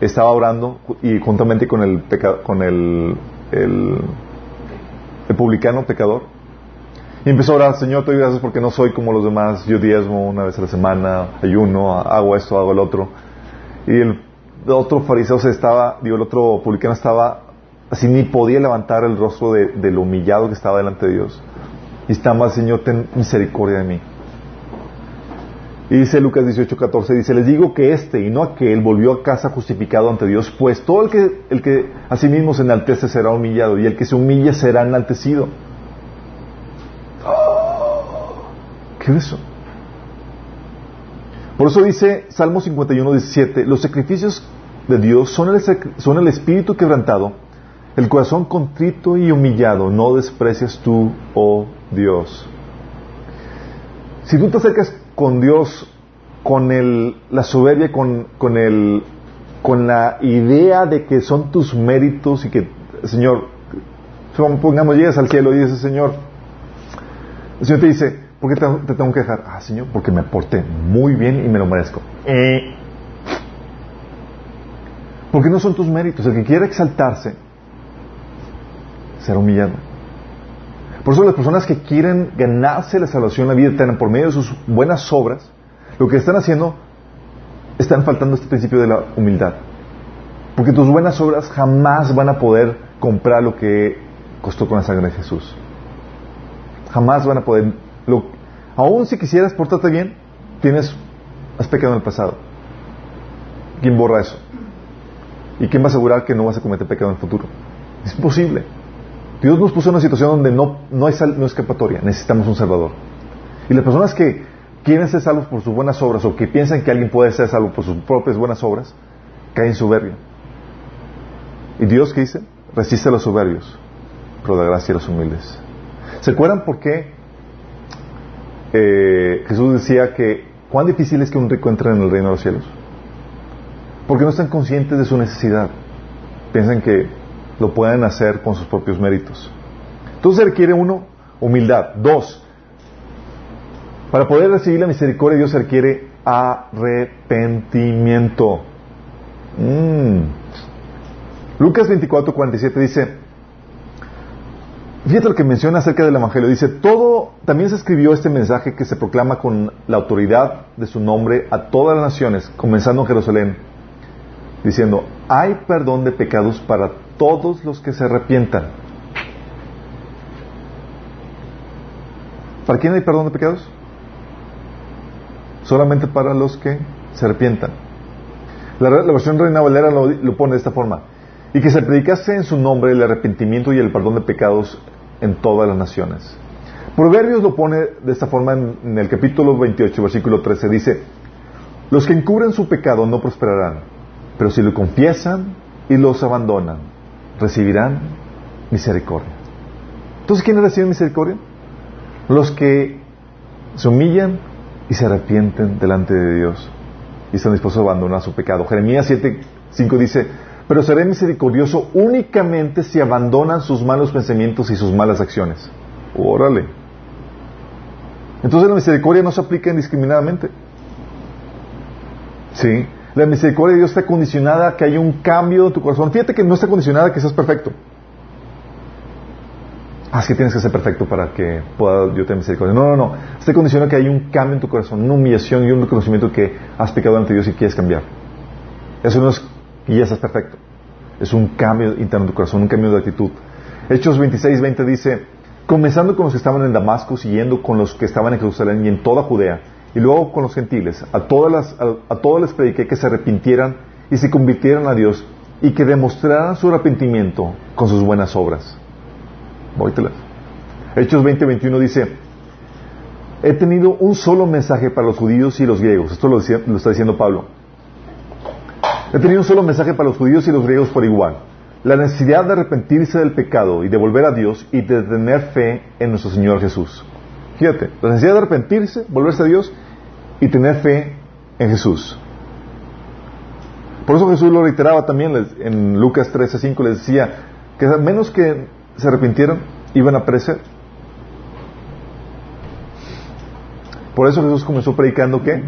estaba orando y juntamente con el, con el, el, el publicano pecador? Y empezó a orar, Señor, te doy gracias porque no soy como los demás. Yo diezmo una vez a la semana, ayuno, hago esto, hago el otro. Y el otro fariseo se estaba, digo, el otro publicano estaba así, ni podía levantar el rostro de, lo humillado que estaba delante de Dios. Y estaba, Señor, ten misericordia de mí. Y dice Lucas 18, 14, dice, les digo que este y no aquel volvió a casa justificado ante Dios, pues todo el que, el que a sí mismo se enaltece será humillado y el que se humilla será enaltecido. ¿Qué es eso? Por eso dice Salmo 51, 17, los sacrificios de Dios son el, son el espíritu quebrantado, el corazón contrito y humillado, no desprecias tú, oh Dios. Si tú te acercas con Dios con el, la soberbia, con, con, el, con la idea de que son tus méritos y que, Señor, pongamos, llegas al cielo y dices, Señor, el Señor te dice, ¿por qué te, tengo que dejar? Ah, Señor, porque me porté muy bien y me lo merezco. Eh. Porque no son tus méritos. El que quiera exaltarse será humillado. Por eso las personas que quieren ganarse la salvación, la vida eterna por medio de sus buenas obras, lo que están haciendo, están faltando este principio de la humildad. Porque tus buenas obras jamás van a poder comprar lo que costó con la sangre de Jesús. Jamás van a poder. Lo, aún si quisieras portarte bien, tienes, has pecado en el pasado. ¿Quién borra eso? ¿Y quién va a asegurar que no vas a cometer pecado en el futuro? Es imposible. Dios nos puso en una situación donde no, no hay no escapatoria, necesitamos un Salvador. Y las personas que quieren ser salvos por sus buenas obras o que piensan que alguien puede ser salvo por sus propias buenas obras, caen en soberbia. ¿Y Dios qué dice? Resiste a los soberbios, pero da gracia a los humildes. ¿Se acuerdan por qué eh, Jesús decía que cuán difícil es que un rico entre en el reino de los cielos? Porque no están conscientes de su necesidad. Piensan que lo pueden hacer con sus propios méritos. Entonces requiere uno, humildad. Dos, para poder recibir la misericordia de Dios se requiere arrepentimiento. Mm. Lucas 24, 47 dice, Fíjate lo que menciona acerca del Evangelio. Dice, todo, también se escribió este mensaje que se proclama con la autoridad de su nombre a todas las naciones, comenzando en Jerusalén, diciendo, hay perdón de pecados para todos los que se arrepientan. ¿Para quién hay perdón de pecados? Solamente para los que se arrepientan. La, versión Reina Valera lo, pone de esta forma. Y que se predicase en su nombre el arrepentimiento y el perdón de pecados en todas las naciones. Proverbios lo pone de esta forma en, el capítulo 28, versículo 13. Dice, los que encubren su pecado no prosperarán, pero si lo confiesan y los abandonan, recibirán misericordia. Entonces, ¿quiénes reciben misericordia? Los que se humillan y se arrepienten delante de Dios y están dispuestos a abandonar su pecado. Jeremías 7, 5 dice, pero seré misericordioso únicamente si abandonan sus malos pensamientos y sus malas acciones. Órale. Entonces la misericordia no se aplica indiscriminadamente. Sí. La misericordia de Dios está condicionada a que haya un cambio en tu corazón. Fíjate que no está condicionada a que seas perfecto. Ah, es que tienes que ser perfecto para que pueda yo tener misericordia. No, no, no. Está condicionada a que haya un cambio en tu corazón, una humillación y un reconocimiento que has pecado ante Dios y quieres cambiar. Eso no es y ya estás perfecto. Es un cambio interno en tu corazón, un cambio de actitud. Hechos 26, 20 dice, comenzando con los que estaban en Damasco, siguiendo con los que estaban en Jerusalén y en toda Judea, y luego con los gentiles, a, todas a, todos les prediqué que se arrepintieran y se convirtieran a Dios y que demostraran su arrepentimiento con sus buenas obras. Vóytelas. Hechos 20, 21 dice, he tenido un solo mensaje para los judíos y los griegos. Esto lo, lo está diciendo Pablo He tenido un solo mensaje para los judíos y los griegos por igual. La necesidad de arrepentirse del pecado y de volver a Dios y de tener fe en nuestro Señor Jesús. Fíjate, la necesidad de arrepentirse, volverse a Dios y tener fe en Jesús. Por eso Jesús lo reiteraba también en Lucas 13:5, les decía que a menos que se arrepintieran, iban a perecer. Por eso Jesús comenzó predicando que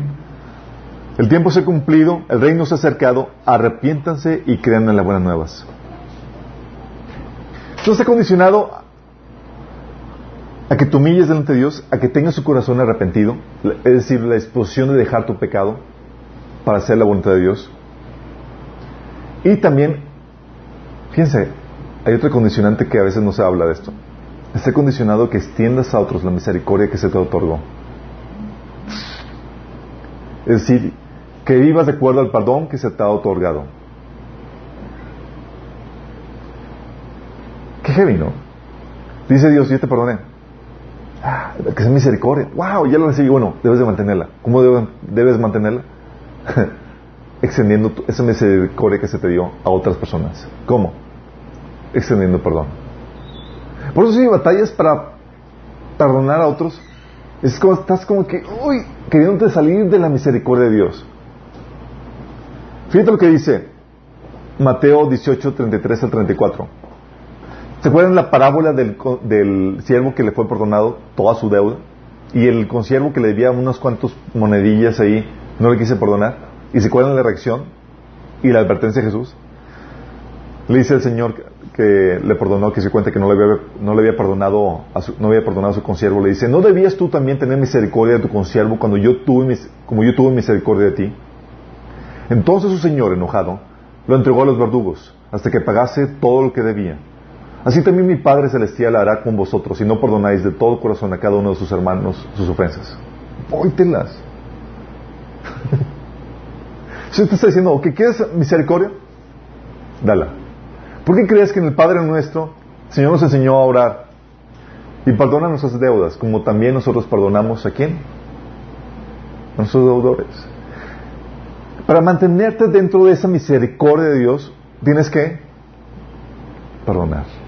el tiempo se ha cumplido, el reino se ha acercado, arrepiéntanse y crean en las buenas nuevas. Esto está condicionado a que te humilles delante de Dios, a que tengas su corazón arrepentido, es decir, la disposición de dejar tu pecado para hacer la voluntad de Dios. Y también, fíjense, hay otro condicionante que a veces no se habla de esto. Está condicionado que extiendas a otros la misericordia que se te otorgó. Es decir, que vivas de acuerdo al perdón que se te ha otorgado. Qué heavy, ¿no? Dice Dios, yo te perdoné. Ah, que sea misericordia. Wow, ya lo recibí. Bueno, debes de mantenerla. ¿Cómo debes, mantenerla? [laughs] Extendiendo esa misericordia que se te dio a otras personas. ¿Cómo? Extendiendo perdón. Por eso si batallas para perdonar a otros, es como, estás como que, uy, queriéndote salir de la misericordia de Dios. Fíjate lo que dice Mateo 18, 33 al 34. ¿Se acuerdan la parábola del, del siervo que le fue perdonado toda su deuda? Y el consiervo que le debía unos cuantos monedillas ahí, no le quise perdonar. ¿Y se acuerdan la reacción y la advertencia de Jesús? Le dice el Señor que le perdonó, que se cuenta que no le había, no le había perdonado a su, no había perdonado a su consiervo, le dice, ¿no debías tú también tener misericordia de tu consiervo cuando yo tuve, como yo tuve misericordia de ti? Entonces su señor, enojado, lo entregó a los verdugos hasta que pagase todo lo que debía. Así también mi Padre Celestial hará con vosotros si no perdonáis de todo corazón a cada uno de sus hermanos sus ofensas. Póytelas. [laughs] si usted está diciendo, ¿qué quieres misericordia? Dala. ¿Por qué crees que en el Padre nuestro el Señor nos enseñó a orar y perdona nuestras deudas, como también nosotros perdonamos a quién? A nuestros deudores. Para mantenerte dentro de esa misericordia de Dios, tienes que perdonar.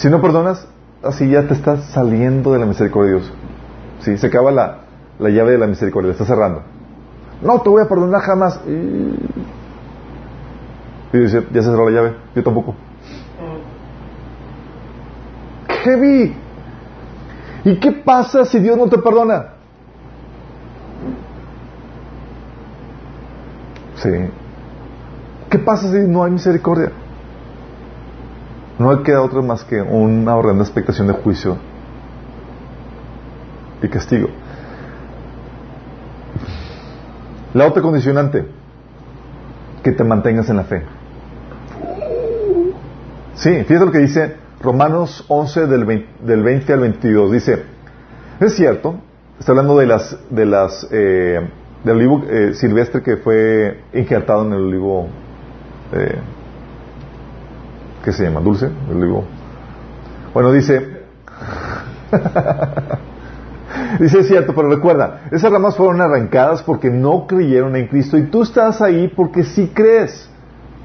Si no perdonas, así ya te estás saliendo de la misericordia de Dios. Sí, se acaba la, llave de la misericordia, está cerrando. No te voy a perdonar jamás. Y, dice, ya se cerró la llave, yo tampoco. vi? ¿Y qué pasa si Dios no te perdona? Sí. ¿Qué pasa si no hay misericordia? No queda otra más que una horrenda expectación de juicio y castigo. La otra condicionante, que te mantengas en la fe. Sí, fíjate lo que dice Romanos 11 del 20, al 22. Dice, es cierto, está hablando de las, de las eh, del olivo eh, silvestre que fue injertado en el olivo, eh, ¿qué se llama? ¿Dulce? El olivo. Bueno, dice, [laughs] dice es cierto, pero recuerda, esas ramas fueron arrancadas porque no creyeron en Cristo y tú estás ahí porque sí crees.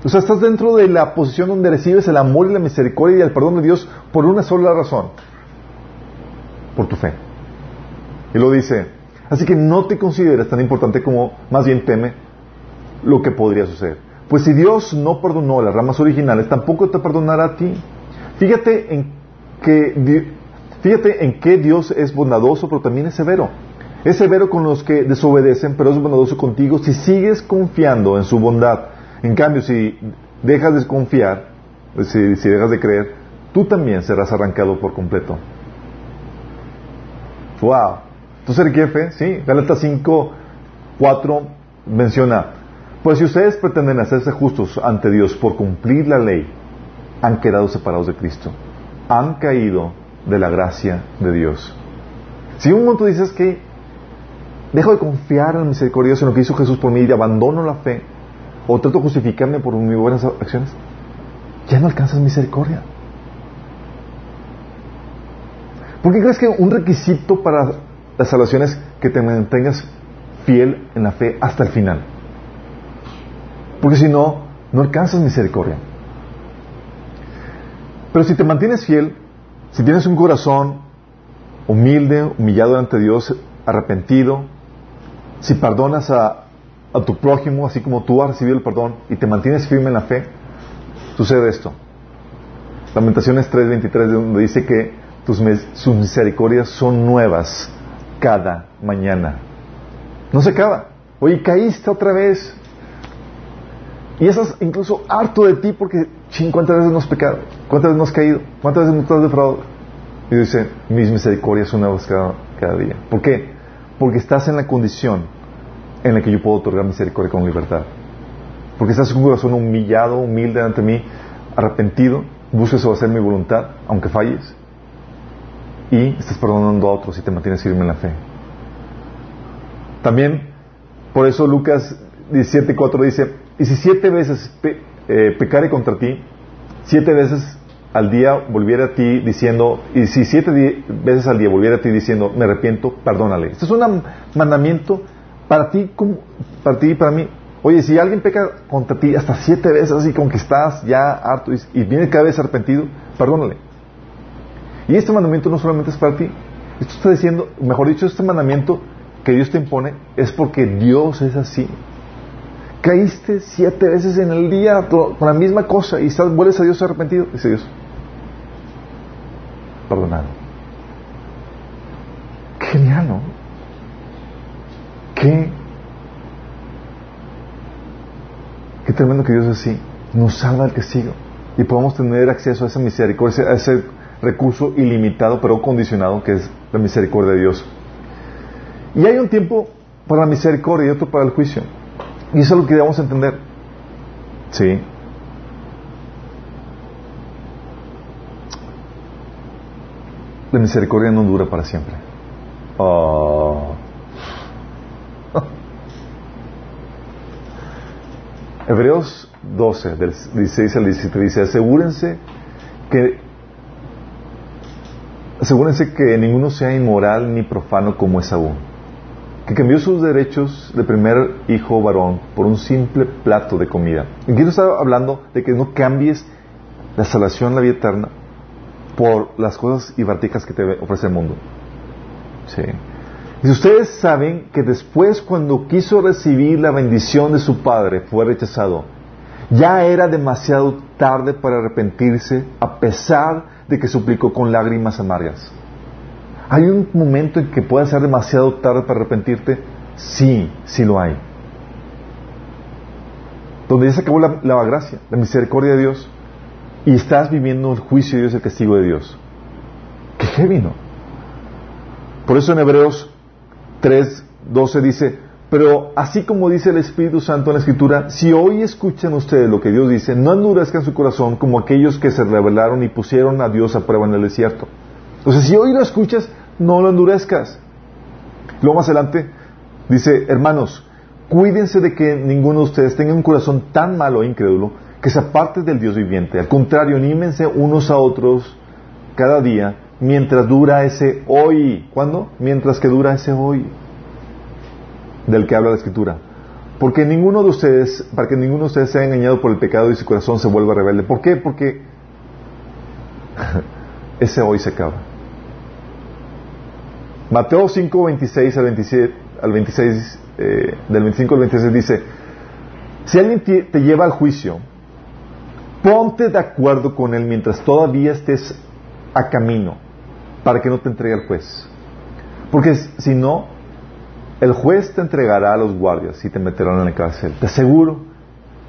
O sea, estás dentro de la posición donde recibes el amor y la misericordia y el perdón de Dios por una sola razón, por tu fe. Y lo dice, así que no te consideres tan importante como más bien teme lo que podría suceder. Pues si Dios no perdonó las ramas originales, tampoco te perdonará a ti. Fíjate en que fíjate en que Dios es bondadoso, pero también es severo. Es severo con los que desobedecen, pero es bondadoso contigo si sigues confiando en su bondad. En cambio, si dejas de confiar, si, si dejas de creer, tú también serás arrancado por completo. Wow. Entonces, ¿qué fe? Sí. Gálatas 5, 4 menciona, pues si ustedes pretenden hacerse justos ante Dios por cumplir la ley, han quedado separados de Cristo. Han caído de la gracia de Dios. Si un momento dices que dejo de confiar en la misericordia en lo que hizo Jesús por mí y abandono la fe, o trato de justificarme por mis buenas acciones, ya no alcanzas misericordia. ¿Por qué crees que un requisito para la salvación es que te mantengas fiel en la fe hasta el final? Porque si no, no alcanzas misericordia. Pero si te mantienes fiel, si tienes un corazón humilde, humillado ante Dios, arrepentido, si perdonas a, tu prójimo, así como tú has recibido el perdón y te mantienes firme en la fe, sucede esto. Lamentaciones 3:23, donde dice que tus, sus misericordias son nuevas cada mañana. No se acaba. Oye, caíste otra vez. Y estás incluso harto de ti porque, ching, ¿cuántas veces nos pecado? ¿Cuántas veces nos has caído? ¿Cuántas veces nos has defraudado? Y dice, mis misericordias son nuevas cada, cada día. ¿Por qué? Porque estás en la condición en la que yo puedo otorgar misericordia con libertad. Porque estás en un corazón humillado, humilde ante mí, arrepentido, buscas hacer mi voluntad, aunque falles, y estás perdonando a otros y te mantienes firme en la fe. También, por eso Lucas 17.4 dice, y si siete veces eh, pecare contra ti, siete veces al día volviera a ti diciendo, y si siete veces al día volviera a ti diciendo, me arrepiento, perdónale. Este es un mandamiento para ti, para ti y para mí. Oye, si alguien peca contra ti hasta siete veces así como que estás ya harto y, viene cada vez arrepentido, perdónale. Y este mandamiento no solamente es para ti. Esto está diciendo, mejor dicho, este mandamiento que Dios te impone es porque Dios es así. Caíste siete veces en el día con la misma cosa y estás, vuelves a Dios arrepentido. Dice Dios, perdonado. Genial, ¿no? Qué, qué tremendo que Dios es así. Nos salva del castigo y podemos tener acceso a esa misericordia, a ese recurso ilimitado pero condicionado que es la misericordia de Dios. Y hay un tiempo para la misericordia y otro para el juicio. Y eso es lo que debemos entender. Sí. La misericordia no dura para siempre. Oh. [laughs] Hebreos 12, del 16 al 17 dice, asegúrense que asegúrense que ninguno sea inmoral ni profano como Esaú, que cambió sus derechos de primer hijo varón por un simple plato de comida. Aquí no está hablando de que no cambies la salvación, la vida eterna, por las cosas y que te ofrece el mundo. Sí. Y ustedes saben que después cuando quiso recibir la bendición de su padre fue rechazado. Ya era demasiado tarde para arrepentirse a pesar de que suplicó con lágrimas amargas. ¿Hay un momento en que pueda ser demasiado tarde para arrepentirte? Sí, sí lo hay. Donde ya se acabó la, gracia, la misericordia de Dios, y estás viviendo el juicio de Dios, el castigo de Dios. ¡Qué heavy! Por eso en Hebreos 3.12 dice, pero así como dice el Espíritu Santo en la Escritura, si hoy escuchan ustedes lo que Dios dice, no endurezcan su corazón como aquellos que se rebelaron y pusieron a Dios a prueba en el desierto. Entonces, si hoy lo escuchas, no lo endurezcas. Luego más adelante, Dice, hermanos, cuídense de que ninguno de ustedes tenga un corazón tan malo e incrédulo que se aparte del Dios viviente. Al contrario, anímense unos a otros cada día mientras dura ese hoy. ¿Cuándo? Mientras que dura ese hoy del que habla la Escritura. Porque ninguno de ustedes, para que ninguno de ustedes sea engañado por el pecado y su corazón se vuelva rebelde. ¿Por qué? Porque [laughs] ese hoy se acaba. Mateo 5, 26 al 27, al 26, eh, del 25 al 26 dice, si alguien te lleva al juicio, ponte de acuerdo con él mientras todavía estés a camino, para que no te entregue al juez. Porque si no, el juez te entregará a los guardias y te meterán en la cárcel. Te aseguro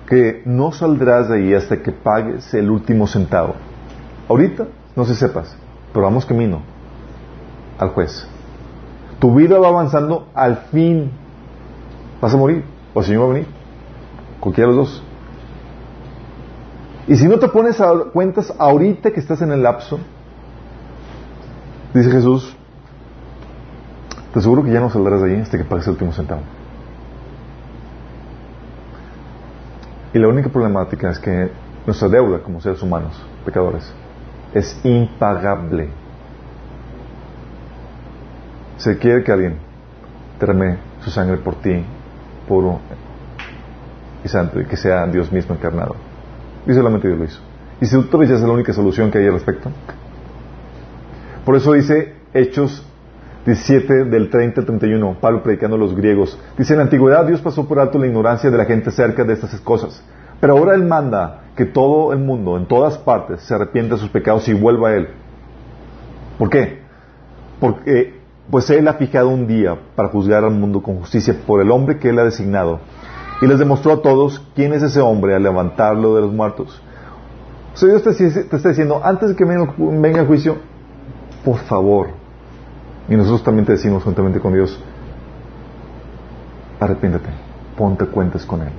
que no saldrás de ahí hasta que pagues el último centavo. Ahorita, no se sepas, pero vamos camino al juez. Tu vida va avanzando al fin. Vas a morir, o el Señor va a venir. Cualquiera de los dos. Y si no te pones a cuentas ahorita que estás en el lapso, dice Jesús, te aseguro que ya no saldrás de ahí hasta que pagues el último centavo. Y la única problemática es que nuestra deuda como seres humanos, pecadores, es impagable. Se quiere que alguien derrame su sangre por ti, puro y santo, y que sea Dios mismo encarnado. Y solamente Dios lo hizo. Y si tú es la única solución que hay al respecto. Por eso dice Hechos 17 del 30 al 31, Pablo predicando a los griegos. Dice, en la antigüedad Dios pasó por alto la ignorancia de la gente acerca de estas cosas. Pero ahora Él manda que todo el mundo, en todas partes, se arrepienta de sus pecados y vuelva a Él. ¿Por qué? Porque pues Él ha fijado un día para juzgar al mundo con justicia por el hombre que Él ha designado. Y les demostró a todos quién es ese hombre al levantarlo de los muertos. O sea, Dios te, está diciendo, antes de que venga el juicio, por favor, y nosotros también te decimos juntamente con Dios, arrepiéntete, ponte cuentas con Él.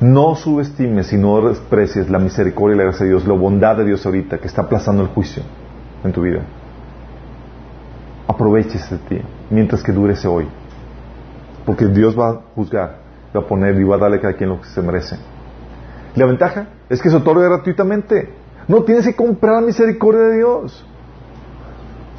No subestimes y no desprecies la misericordia y la gracia de Dios, la bondad de Dios ahorita que está aplazando el juicio en tu vida. Aproveche ese día mientras que dure ese hoy. Porque Dios va a juzgar, va a poner y va a darle a cada quien lo que se merece. La ventaja es que se otorga gratuitamente. No tienes que comprar la misericordia de Dios.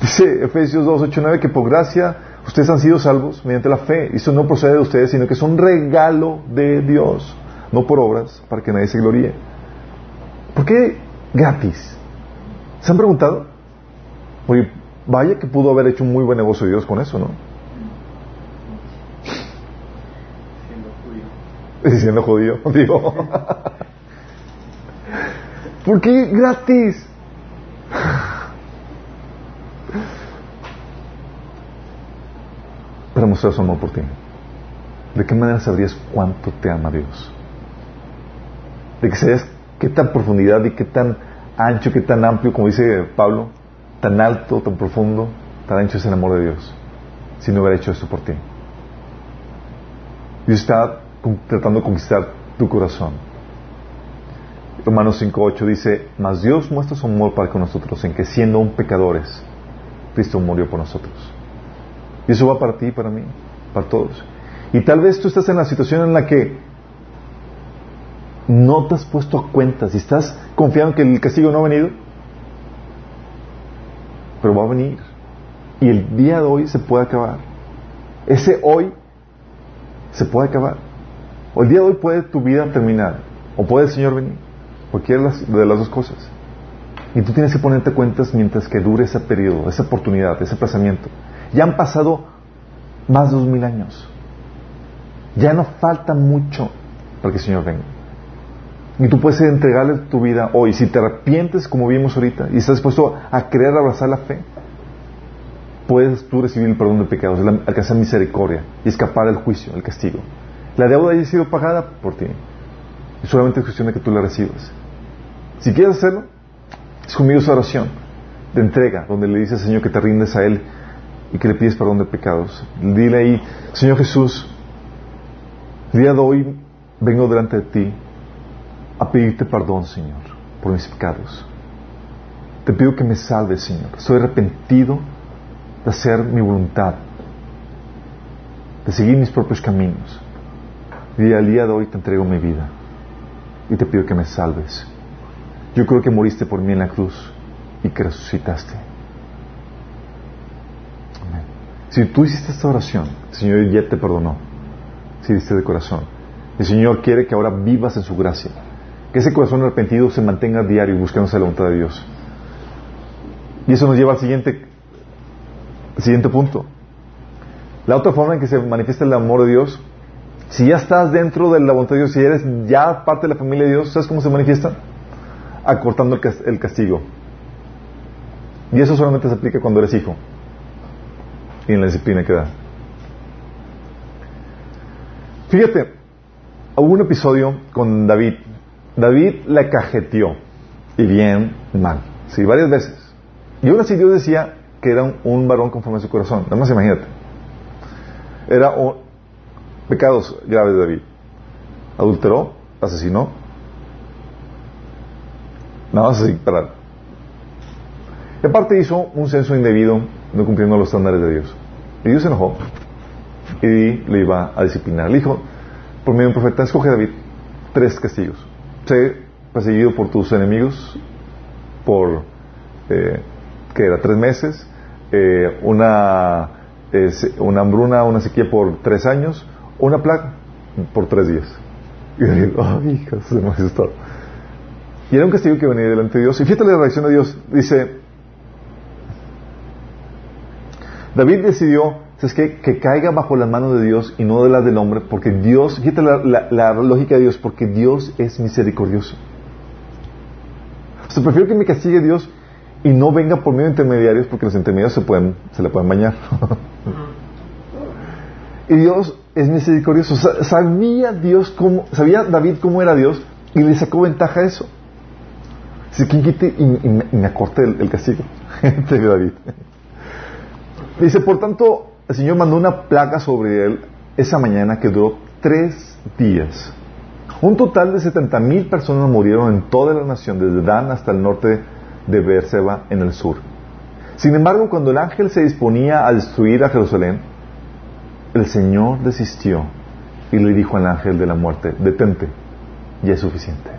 Dice Efesios 2, 8, 9 que por gracia ustedes han sido salvos mediante la fe. Y eso no procede de ustedes, sino que es un regalo de Dios, no por obras, para que nadie se gloríe. ¿Por qué gratis? ¿Se han preguntado? Oye, vaya que pudo haber hecho un muy buen negocio Dios con eso, ¿no? Siendo judío. Siendo judío, [laughs] digo. ¿Por qué gratis? para mostrar su amor por ti. ¿De qué manera sabrías cuánto te ama Dios? De que sabías qué tan profundidad y qué tan ancho, qué tan amplio, como dice Pablo, tan alto, tan profundo, tan ancho es el amor de Dios, si no hubiera hecho esto por ti. Dios está tratando de conquistar tu corazón. Romanos 5.8 dice, mas Dios muestra su amor para con nosotros en que siendo un pecadores, Cristo murió por nosotros. Y eso va para ti para mí, para todos. Y tal vez tú estás en la situación en la que no te has puesto a cuentas y estás confiando que el castigo no ha venido, pero va a venir. Y el día de hoy se puede acabar. Ese hoy se puede acabar. O el día de hoy puede tu vida terminar. O puede el Señor venir. Cualquiera de las dos cosas. Y tú tienes que ponerte cuentas mientras que dure ese periodo, esa oportunidad, ese aplazamiento. Ya han pasado más de dos mil años. Ya no falta mucho para que el Señor venga. Y tú puedes entregarle tu vida hoy. Si te arrepientes, como vimos ahorita, y estás dispuesto a querer abrazar la fe, puedes tú recibir el perdón de pecados, alcanzar misericordia y escapar del juicio, del castigo. La deuda ya ha sido pagada por ti. Y solamente es cuestión de que tú la recibas. Si quieres hacerlo, es conmigo esa oración de entrega, donde le dices al Señor que te rindes a Él y que le pides perdón de pecados. Dile ahí, Señor Jesús, el día de hoy vengo delante de ti a pedirte perdón, Señor, por mis pecados. Te pido que me salves, Señor. Estoy arrepentido de hacer mi voluntad. de seguir mis propios caminos. Y al día de hoy te entrego mi vida y te pido que me salves. Yo creo que moriste por mí en la cruz y que resucitaste. Si tú hiciste esta oración, el Señor ya te perdonó. Si diste de corazón. El Señor quiere que ahora vivas en su gracia. Que ese corazón arrepentido se mantenga diario buscándose la voluntad de Dios. Y eso nos lleva al siguiente, siguiente punto. La otra forma en que se manifiesta el amor de Dios, si ya estás dentro de la voluntad de Dios, si eres ya parte de la familia de Dios, ¿sabes cómo se manifiesta? Acortando el castigo. Y eso solamente se aplica cuando eres hijo y en la disciplina que da. Fíjate, hubo un episodio con David. David le cajeteó, y bien mal, sí, varias veces. Y aún así Dios decía que era un, varón conforme a su corazón. Nada más imagínate. Era un, pecados graves de David. Adulteró, asesinó. Nada más así, para. Y aparte hizo un censo indebido, no cumpliendo los estándares de Dios. Y Dios se enojó y le iba a disciplinar. Le dijo, por medio de un profeta, escoge David tres castigos. Sé perseguido por tus enemigos por, eh, que era tres meses, eh, una, una hambruna, una sequía por tres años, una plaga por tres días. Y hija, Y era un castigo que venía delante de Dios. Y fíjate la reacción de Dios. Dice, David decidió ¿sabes que caiga bajo las manos de Dios y no de las del hombre, porque Dios, fíjate la, lógica de Dios, porque Dios es misericordioso. O sea, prefiero que me castigue Dios y no venga por medio de intermediarios, porque los intermediarios se, pueden, se le pueden bañar. [laughs] y Dios es misericordioso. Sabía Dios cómo, sabía David cómo era Dios y le sacó ventaja a eso. Dice, ¿quién quite y, me acorte el, castigo? [laughs] Dice, por tanto, el Señor mandó una plaga sobre él esa mañana que duró tres días. Un total de 70 mil personas murieron en toda la nación, desde Dan hasta el norte de Beerseba en el sur. Sin embargo, cuando el ángel se disponía a destruir a Jerusalén, el Señor desistió y le dijo al ángel de la muerte, detente, ya es suficiente.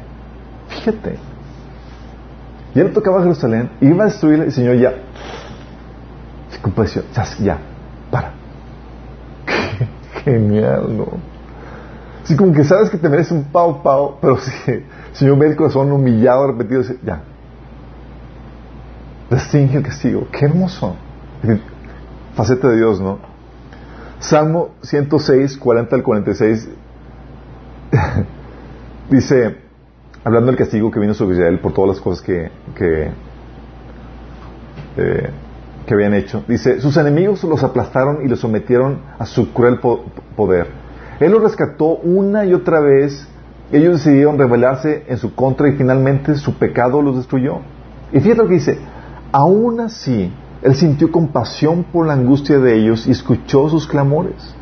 Fíjate. Ya le tocaba a Jerusalén, iba a destruir, el Señor ya ya, ya, para. Genial, ¿no? Así como que sabes que te mereces un pau pau, pero si el Señor ve el corazón humillado, repetido, dice, ya. Restringe el castigo. Qué hermoso. Faceta de Dios, ¿no? Salmo 106, 40 al 46 [laughs] dice, hablando del castigo que vino sobre Israel por todas las cosas que, que eh, que habían hecho. Dice, sus enemigos los aplastaron y los sometieron a su cruel poder. Él los rescató una y otra vez. Ellos decidieron rebelarse en su contra y finalmente su pecado los destruyó. Y fíjate lo que dice, aún así, él sintió compasión por la angustia de ellos y escuchó sus clamores.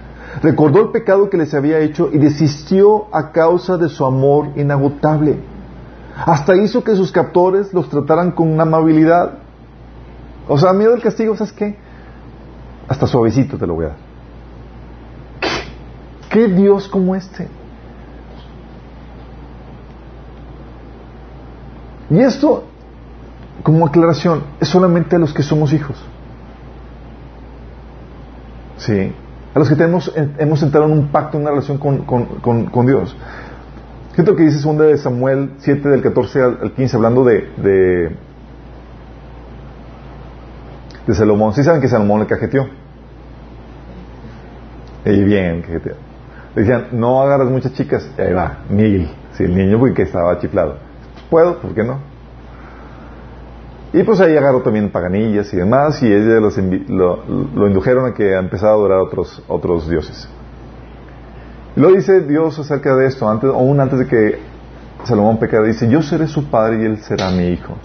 Recordó el pecado que les había hecho y desistió a causa de su amor inagotable. Hasta hizo que sus captores los trataran con amabilidad. O sea, miedo al castigo, ¿sabes qué? Hasta suavecito te lo voy a dar. ¿Qué, Dios como este? Y esto, como aclaración, es solamente a los que somos hijos. Sí. A los que tenemos, hemos entrado en un pacto, en una relación con, con, con, Dios. Fíjate lo que dice 2 de Samuel 7 del 14 al 15, hablando de de Salomón. ¿Sí saben que Salomón le cajeteó? Y bien, cajeteó. Le decían, no agarras muchas chicas. Ahí va, mil. Sí, el niño porque estaba chiflado. Puedo, ¿por qué no? Y pues ahí agarró también paganillas y demás, y ellos lo, lo, indujeron a que empezara a adorar a otros, otros dioses. Y lo dice Dios acerca de esto, antes, aún antes de que Salomón pecara, dice, yo seré su padre y él será mi hijo.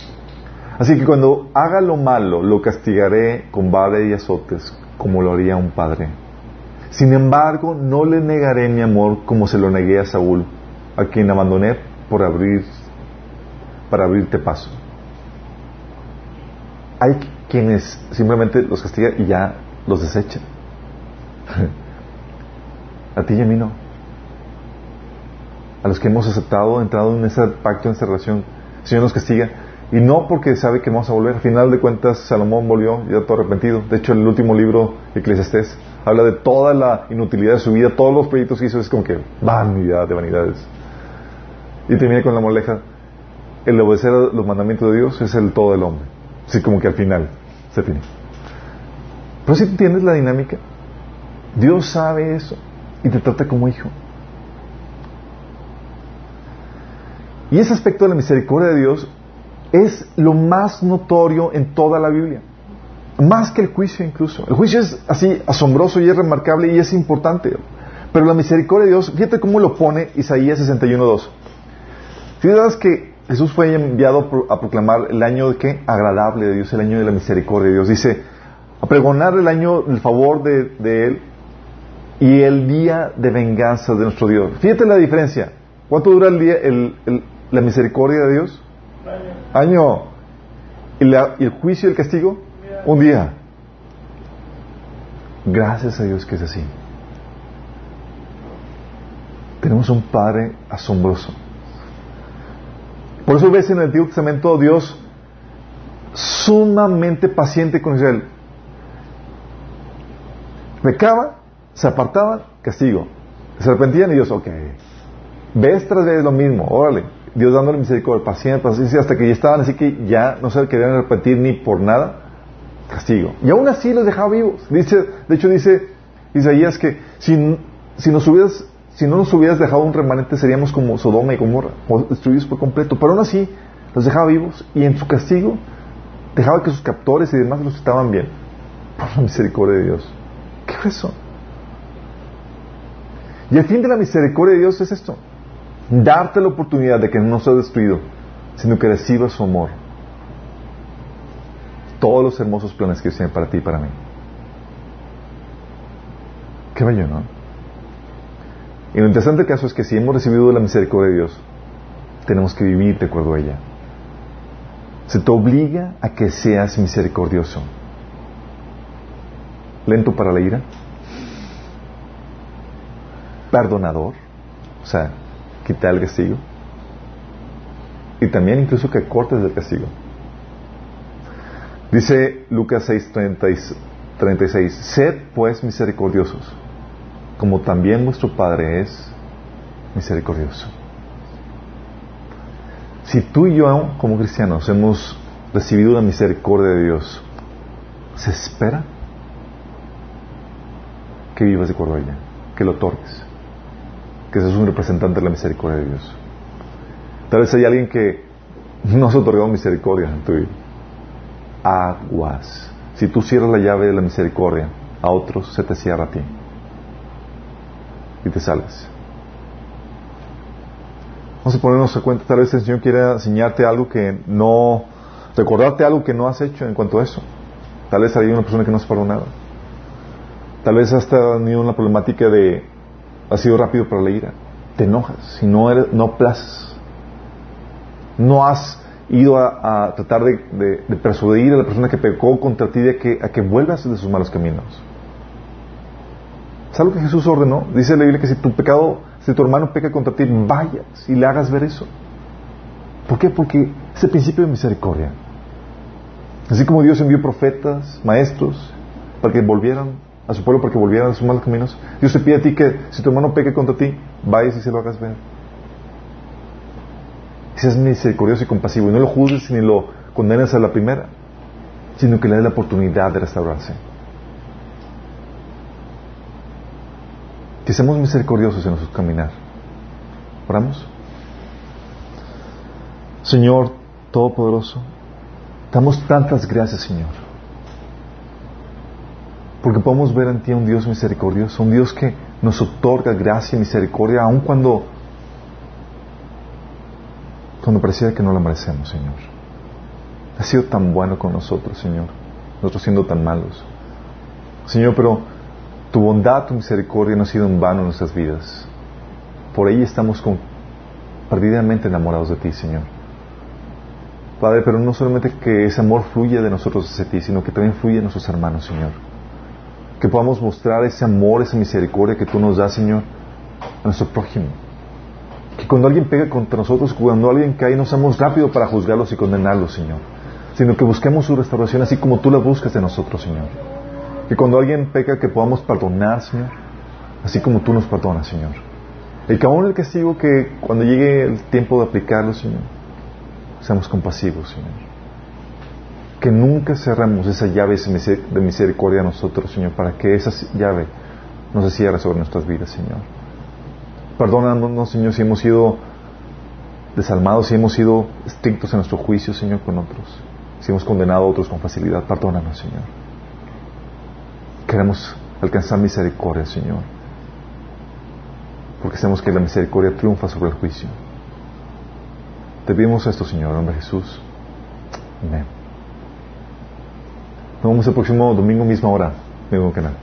Así que cuando haga lo malo, lo castigaré con vara y azotes, como lo haría un padre. Sin embargo, no le negaré mi amor como se lo negué a Saúl, a quien abandoné por abrir, para abrirte paso. Hay quienes simplemente los castigan y ya los desechan. [laughs] A ti y a mí no. A los que hemos aceptado, entrado en ese pacto, en esa relación, el Señor nos castiga. Y no porque sabe que vamos a volver. Al final de cuentas, Salomón volvió ya todo arrepentido. De hecho, el último libro, Eclesiastés, habla de toda la inutilidad de su vida, todos los proyectos que hizo. Es como que vanidad de vanidades. Y termina con la moleja. El obedecer a los mandamientos de Dios es el todo del hombre. Así como que al final se tiene. Pero si tú entiendes la dinámica, Dios sabe eso y te trata como hijo. Y ese aspecto de la misericordia de Dios es lo más notorio en toda la Biblia. Más que el juicio incluso. El juicio es así asombroso y es remarcable y es importante. Pero la misericordia de Dios, fíjate cómo lo pone Isaías 61.2. Si sabes que Jesús fue enviado a proclamar el año de qué? Agradable de Dios, el año de la misericordia de Dios. Dice, a pregonar el año del favor de, Él y el día de venganza de nuestro Dios. Fíjate la diferencia. ¿Cuánto dura el día, la misericordia de Dios? Año. ¿Y, el juicio y el castigo? Un día. Gracias a Dios que es así. Tenemos un Padre asombroso. Por eso ves en el Antiguo Testamento Dios sumamente paciente con Israel. Pecaba, se apartaban, castigo. Se arrepentían y Dios, ok. Ves tras vez lo mismo, órale. Dios dándole misericordia, paciencia, paciencia, hasta que ya estaban así que ya no se querían arrepentir ni por nada, castigo. Y aún así los dejaba vivos. Dice, de hecho dice Isaías que si, si, hubieras, si no nos hubieras dejado un remanente seríamos como Sodoma y Gomorra, destruidos por completo. Pero aún así los dejaba vivos y en su castigo dejaba que sus captores y demás los estaban bien. Por la misericordia de Dios. ¿Qué es eso? Y el fin de la misericordia de Dios es esto darte la oportunidad de que no seas destruido, sino que recibas su amor. Todos los hermosos planes que tiene para ti y para mí. Qué bello, ¿no? Y lo interesante caso es que si hemos recibido la misericordia de Dios, tenemos que vivir de acuerdo a ella. Se te obliga a que seas misericordioso. Lento para la ira. Perdonador. O sea, quitar el castigo. Y también incluso que cortes el castigo. Dice Lucas 6, 36, sed pues misericordiosos, como también vuestro Padre es misericordioso. Si tú y yo como cristianos hemos recibido la misericordia de Dios, se espera que vivas de acuerdo a ella, que lo otorgues que seas un representante de la misericordia de Dios. Tal vez hay alguien que no se otorgado misericordia en tu vida. Aguas. Si tú cierras la llave de la misericordia, a otros se te cierra a ti. Y te sales. Vamos a ponernos a cuenta, tal vez el Señor quiera enseñarte algo que no, recordarte algo que no has hecho en cuanto a eso. Tal vez hay una persona que no has perdonado. Tal vez has tenido una problemática de has sido rápido para la ira, te enojas, si no, eres, no plazas, no has ido a, tratar de, persuadir a la persona que pecó contra ti de que, a que vuelvas de sus malos caminos. ¿Sabes lo que Jesús ordenó? Dice la Biblia que si tu pecado, si tu hermano peca contra ti, vayas y le hagas ver eso. ¿Por qué? Porque es el principio de misericordia. Así como Dios envió profetas, maestros, para que volvieran a su pueblo para que volvieran a sus malos caminos. Dios te pide a ti que si tu hermano peque contra ti, vayas y se lo hagas ver. Seas misericordioso y compasivo y no lo juzgues ni lo condenes a la primera, sino que le des la oportunidad de restaurarse. Que seamos misericordiosos en nuestro caminar. Oramos. Señor Todopoderoso, damos tantas gracias, Señor porque podemos ver en ti a un Dios misericordioso, un Dios que nos otorga gracia y misericordia, aun cuando, cuando pareciera que no la merecemos, Señor. Has sido tan bueno con nosotros, Señor, nosotros siendo tan malos. Señor, pero tu bondad, tu misericordia no ha sido en vano en nuestras vidas. Por ahí estamos perdidamente enamorados de ti, Señor. Padre, pero no solamente que ese amor fluya de nosotros hacia ti, sino que también fluye de nuestros hermanos, Señor Que podamos mostrar ese amor, esa misericordia que tú nos das, Señor, a nuestro prójimo. Que cuando alguien pega contra nosotros, cuando alguien cae, no seamos rápidos para juzgarlos y condenarlos, Señor. Sino que busquemos su restauración así como tú la buscas de nosotros, Señor. Que cuando alguien peca, que podamos perdonar, Señor. Así como tú nos perdonas, Señor. Y que aún el castigo que cuando llegue el tiempo de aplicarlo, Señor, seamos compasivos, Señor. Que nunca cerremos esa llave de misericordia a nosotros, Señor, para que esa llave no se cierre sobre nuestras vidas, Señor. Perdónanos, Señor, si hemos sido desalmados, si hemos sido estrictos en nuestro juicio, Señor, con otros. Si hemos condenado a otros con facilidad, perdónanos, Señor. Queremos alcanzar misericordia, Señor. Porque sabemos que la misericordia triunfa sobre el juicio. Te pedimos esto, Señor, en nombre de Jesús. Amén. Nos vemos el próximo domingo, misma hora, mismo canal.